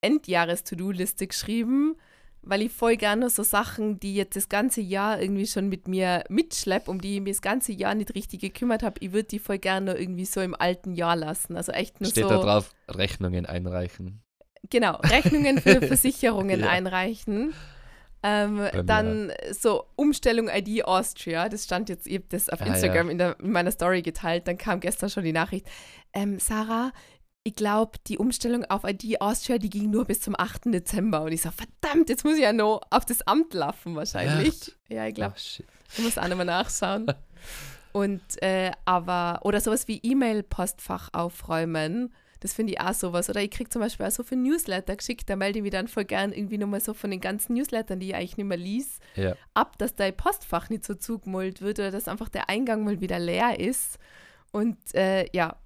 Endjahres-To-Do-Liste geschrieben, weil ich voll gerne so Sachen, die jetzt das ganze Jahr irgendwie schon mit mir mitschleppe, um die ich mir das ganze Jahr nicht richtig gekümmert habe, ich würde die voll gerne irgendwie so im alten Jahr lassen. Also echt nur Steht so. da drauf, Rechnungen einreichen. Genau, Rechnungen für Versicherungen ja. einreichen. Ähm, dann so Umstellung ID Austria, das stand jetzt, ich habe das auf Instagram ah, ja. in, der, in, meiner Story geteilt, dann kam gestern schon die Nachricht, ähm, Sarah, ich glaube, die Umstellung auf ID Austria, die ging nur bis zum 8. Dezember. Und ich so, verdammt, jetzt muss ich ja noch auf das Amt laufen wahrscheinlich. Echt? Ja, ich glaube, oh, ich muss auch nochmal nachschauen. Und, äh, aber, oder sowas wie E-Mail-Postfach aufräumen. Das finde ich auch sowas. Oder ich kriege zum Beispiel auch so für Newsletter geschickt, da melde ich mich dann voll gern irgendwie nochmal so von den ganzen Newslettern, die ich eigentlich nicht mehr lies, ja. ab, dass dein Postfach nicht so zugemüllt wird oder dass einfach der Eingang mal wieder leer ist. Und äh, ja,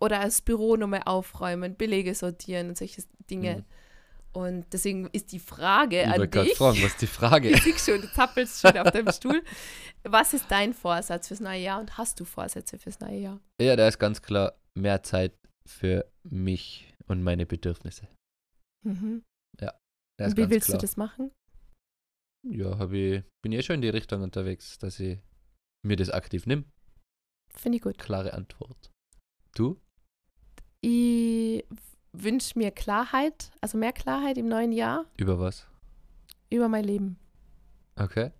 oder das Büro nochmal aufräumen, Belege sortieren und solche Dinge. Mhm. Und deswegen ist die Frage ich an dich. fragen, was ist die Frage? ich sehe schon, du zappelst schon auf deinem Stuhl. Was ist dein Vorsatz fürs neue Jahr und hast du Vorsätze fürs neue Jahr? Ja, da ist ganz klar mehr Zeit für mich und meine Bedürfnisse. Mhm. Ja. Wie willst klar. du das machen? Ja, ich, bin ich eh schon in die Richtung unterwegs, dass ich mir das aktiv nehme. Finde ich gut. Klare Antwort. Du? Ich wünsche mir Klarheit, also mehr Klarheit im neuen Jahr. Über was? Über mein Leben. Okay.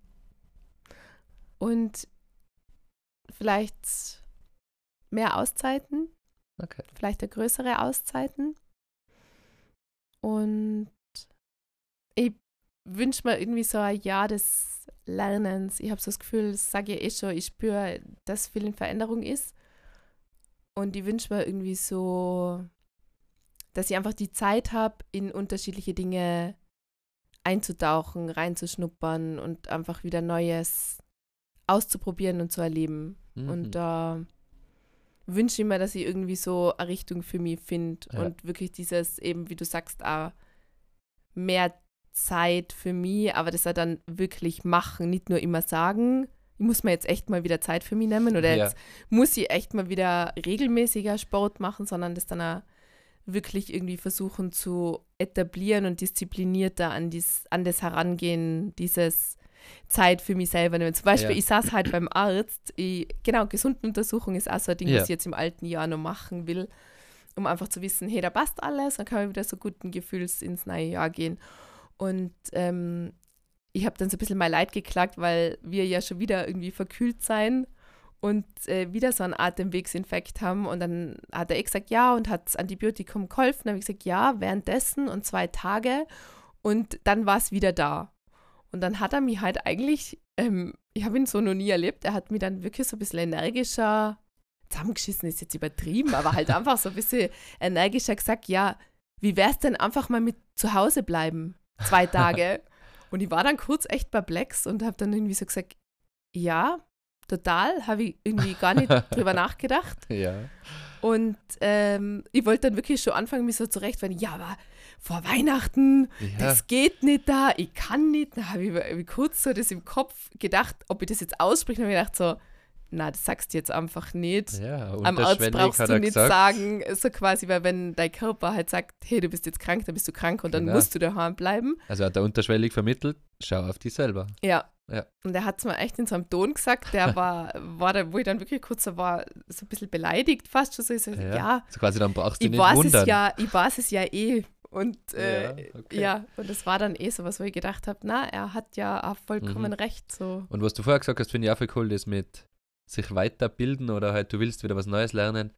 Und vielleicht mehr Auszeiten. Okay. Vielleicht größere Auszeiten. Und ich wünsche mir irgendwie so ein Jahr des Lernens. Ich habe so das Gefühl, das sage ich eh schon, ich spüre, dass viel in Veränderung ist. Und ich wünsche mir irgendwie so, dass ich einfach die Zeit habe, in unterschiedliche Dinge einzutauchen, reinzuschnuppern und einfach wieder Neues auszuprobieren und zu erleben. Mhm. Und da äh, wünsche ich mir, dass ich irgendwie so eine Richtung für mich finde ja. und wirklich dieses, eben wie du sagst, auch mehr Zeit für mich, aber das auch dann wirklich machen, nicht nur immer sagen, ich muss mir jetzt echt mal wieder Zeit für mich nehmen oder ja. jetzt muss ich echt mal wieder regelmäßiger Sport machen, sondern das dann auch wirklich irgendwie versuchen zu etablieren und disziplinierter an, dies, an das Herangehen, dieses Zeit für mich selber nehmen. Zum Beispiel, ja. ich saß halt beim Arzt, ich, genau, Gesundenuntersuchung ist auch so ein Ding, ja. was ich jetzt im alten Jahr noch machen will, um einfach zu wissen, hey, da passt alles, dann kann man wieder so guten Gefühls ins neue Jahr gehen. Und ähm, ich habe dann so ein bisschen mein Leid geklagt, weil wir ja schon wieder irgendwie verkühlt sein und äh, wieder so einen Atemwegsinfekt haben. Und dann hat er eh gesagt, ja, und hat das Antibiotikum geholfen. Dann habe ich gesagt, ja, währenddessen und zwei Tage. Und dann war es wieder da. Und dann hat er mich halt eigentlich, ähm, ich habe ihn so noch nie erlebt, er hat mich dann wirklich so ein bisschen energischer, zusammengeschissen ist jetzt übertrieben, aber halt einfach so ein bisschen energischer gesagt, ja, wie wäre es denn einfach mal mit zu Hause bleiben? Zwei Tage. Und ich war dann kurz echt perplex und habe dann irgendwie so gesagt, ja, total, habe ich irgendwie gar nicht drüber nachgedacht. Ja. Und ähm, ich wollte dann wirklich schon anfangen, mich so zurechtfinden, ja, aber vor Weihnachten, ja. das geht nicht da, ich kann nicht. Da habe ich, hab ich kurz so das im Kopf gedacht, ob ich das jetzt ausspreche. Und habe ich gedacht so, na, das sagst du jetzt einfach nicht. Ja, Am Arzt brauchst du nicht gesagt. sagen, so quasi, weil wenn dein Körper halt sagt, hey, du bist jetzt krank, dann bist du krank und dann Genau. musst du daheim bleiben. Also hat er unterschwellig vermittelt, schau auf dich selber. Ja. Ja. Und er hat es mir echt in so einem Ton gesagt, der war, war da, wo ich dann wirklich kurz so war, so ein bisschen beleidigt fast schon so. Ich so ja, Ja. So quasi, dann brauchst du ich nicht weiß wundern. es ja, ich weiß es ja eh. Und äh, Ja, okay. ja, und das war dann eh so was, wo ich gedacht habe, na, er hat ja auch vollkommen Mhm. recht. So. Und was du vorher gesagt hast, finde ich auch voll cool, das mit sich weiterbilden oder halt du willst wieder was Neues lernen.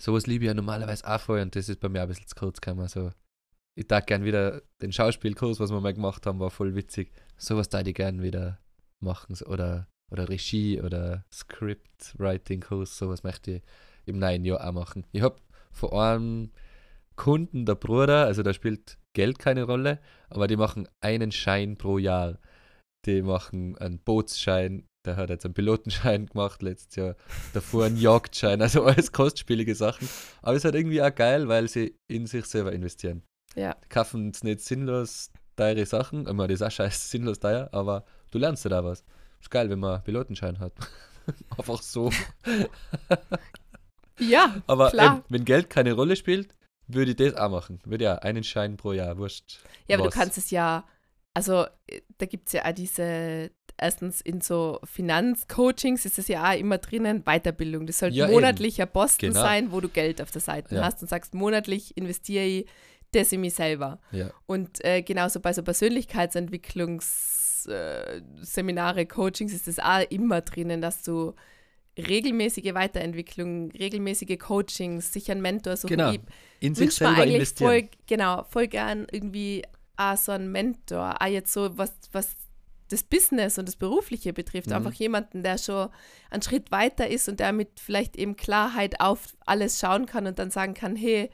Sowas liebe ich ja normalerweise auch voll und das ist bei mir ein bisschen zu kurz gekommen. Also, ich darf gern wieder den Schauspielkurs, was wir mal gemacht haben, war voll witzig. Sowas da ich gern wieder machen oder, oder Regie oder Script-Writing-Kurs, sowas möchte ich im neuen Jahr auch machen. Ich habe vor einem Kunden, der Bruder, also da spielt Geld keine Rolle, aber die machen einen Schein pro Jahr. Die machen einen Bootsschein, der hat jetzt einen Pilotenschein gemacht letztes Jahr, davor einen Jagdschein, also alles kostspielige Sachen. Aber es ist halt irgendwie auch geil, weil sie in sich selber investieren. Ja. Die kaufen jetzt nicht sinnlos teure Sachen, meine, das ist auch scheiße sinnlos teuer, aber du lernst ja da was. Ist geil, wenn man einen Pilotenschein hat. Einfach so. Ja, Aber klar. eben, wenn Geld keine Rolle spielt, würde ich das auch machen. Würde ja einen Schein pro Jahr, wurscht. Ja, aber was. du kannst es ja, also äh, da gibt es ja auch diese, erstens in so Finanzcoachings ist es ja auch immer drinnen, Weiterbildung. Das sollte Ja, eben. monatlicher Posten Genau. sein, wo du Geld auf der Seite Ja. hast und sagst, monatlich investiere ich das in mich selber. Ja, Und äh, genauso bei so Persönlichkeitsentwicklungsseminare, äh, Coachings ist es auch immer drinnen, dass du regelmäßige Weiterentwicklung, regelmäßige Coachings, sich einen Mentor suchen. Genau. In sich selber investieren. voll, genau, voll gern irgendwie auch so einen Mentor, auch jetzt so, was, was das Business und das Berufliche betrifft. Mhm. Einfach jemanden, der schon einen Schritt weiter ist und der mit vielleicht eben Klarheit auf alles schauen kann und dann sagen kann, hey,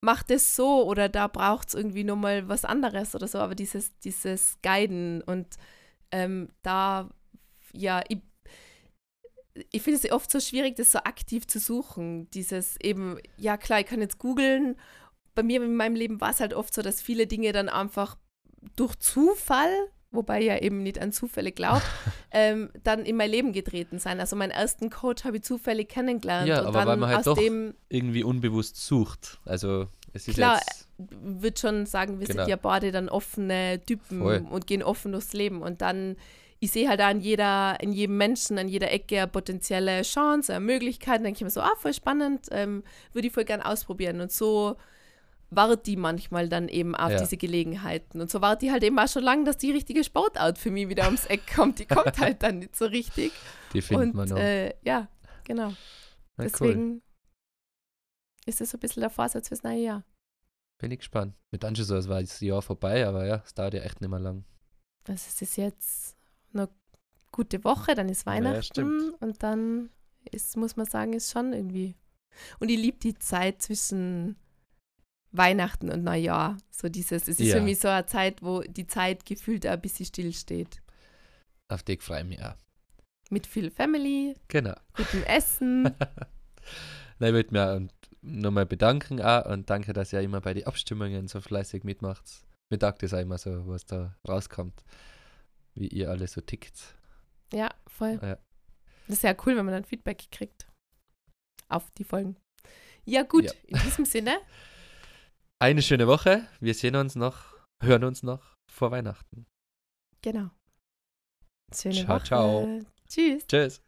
mach das so oder da braucht es irgendwie nochmal was anderes oder so. Aber dieses, dieses Guiden und ähm, da, ja, ich, ich finde es oft so schwierig, das so aktiv zu suchen. Dieses eben, ja klar, ich kann jetzt googeln. Bei mir in meinem Leben war es halt oft so, dass viele Dinge dann einfach durch Zufall, wobei ich ja eben nicht an Zufälle glaube, ähm, dann in mein Leben getreten sein. Also meinen ersten Coach habe ich zufällig kennengelernt Ja, und aber dann weil man halt doch dem Irgendwie unbewusst sucht. Also es ist Klar, jetzt. würde schon sagen, wir Genau. sind ja beide dann offene Typen Voll. und gehen offen durchs Leben. Und dann, ich sehe halt an jeder, in jedem Menschen, an jeder Ecke eine potenzielle Chance, eine Möglichkeit. Und dann denke ich mir so, ah, voll spannend, ähm, würde ich voll gern ausprobieren. Und so wartet die manchmal dann eben auf Ja. diese Gelegenheiten. Und so wartet die halt eben auch schon lange, dass die richtige Sportart für mich wieder ums Eck kommt. Die kommt halt dann nicht so richtig. Die findet Und man noch. äh, ja, genau. Na, cool. Deswegen ist es so ein bisschen der Vorsatz fürs neue Jahr. Bin ich gespannt. Mit Anschluss so, es war das Jahr vorbei, aber ja, es dauert ja echt nicht mehr lang. Also es ist jetzt noch gute Woche, dann ist Weihnachten stimmt. und dann ist, muss man sagen, ist schon irgendwie. Und ich liebe die Zeit zwischen Weihnachten und Neujahr. So dieses, es ist Ja. für mich so eine Zeit, wo die Zeit gefühlt auch ein bisschen stillsteht. Auf dich freue ich mich auch. Mit viel Family, Genau. gutem Essen. Nein, ich würde mich und nochmal bedanken auch und danke, dass ihr immer bei den Abstimmungen so fleißig mitmacht. Mir taugt das auch immer so, was da rauskommt, wie ihr alle so tickt. ja, voll. Ja. Das ist ja cool, wenn man dann Feedback kriegt auf die Folgen. Ja, gut, Ja. in diesem Sinne, Eine schöne Woche. Wir sehen uns noch, hören uns noch vor Weihnachten. genau. Schöne Ciao, Woche. ciao. Tschüss. Tschüss.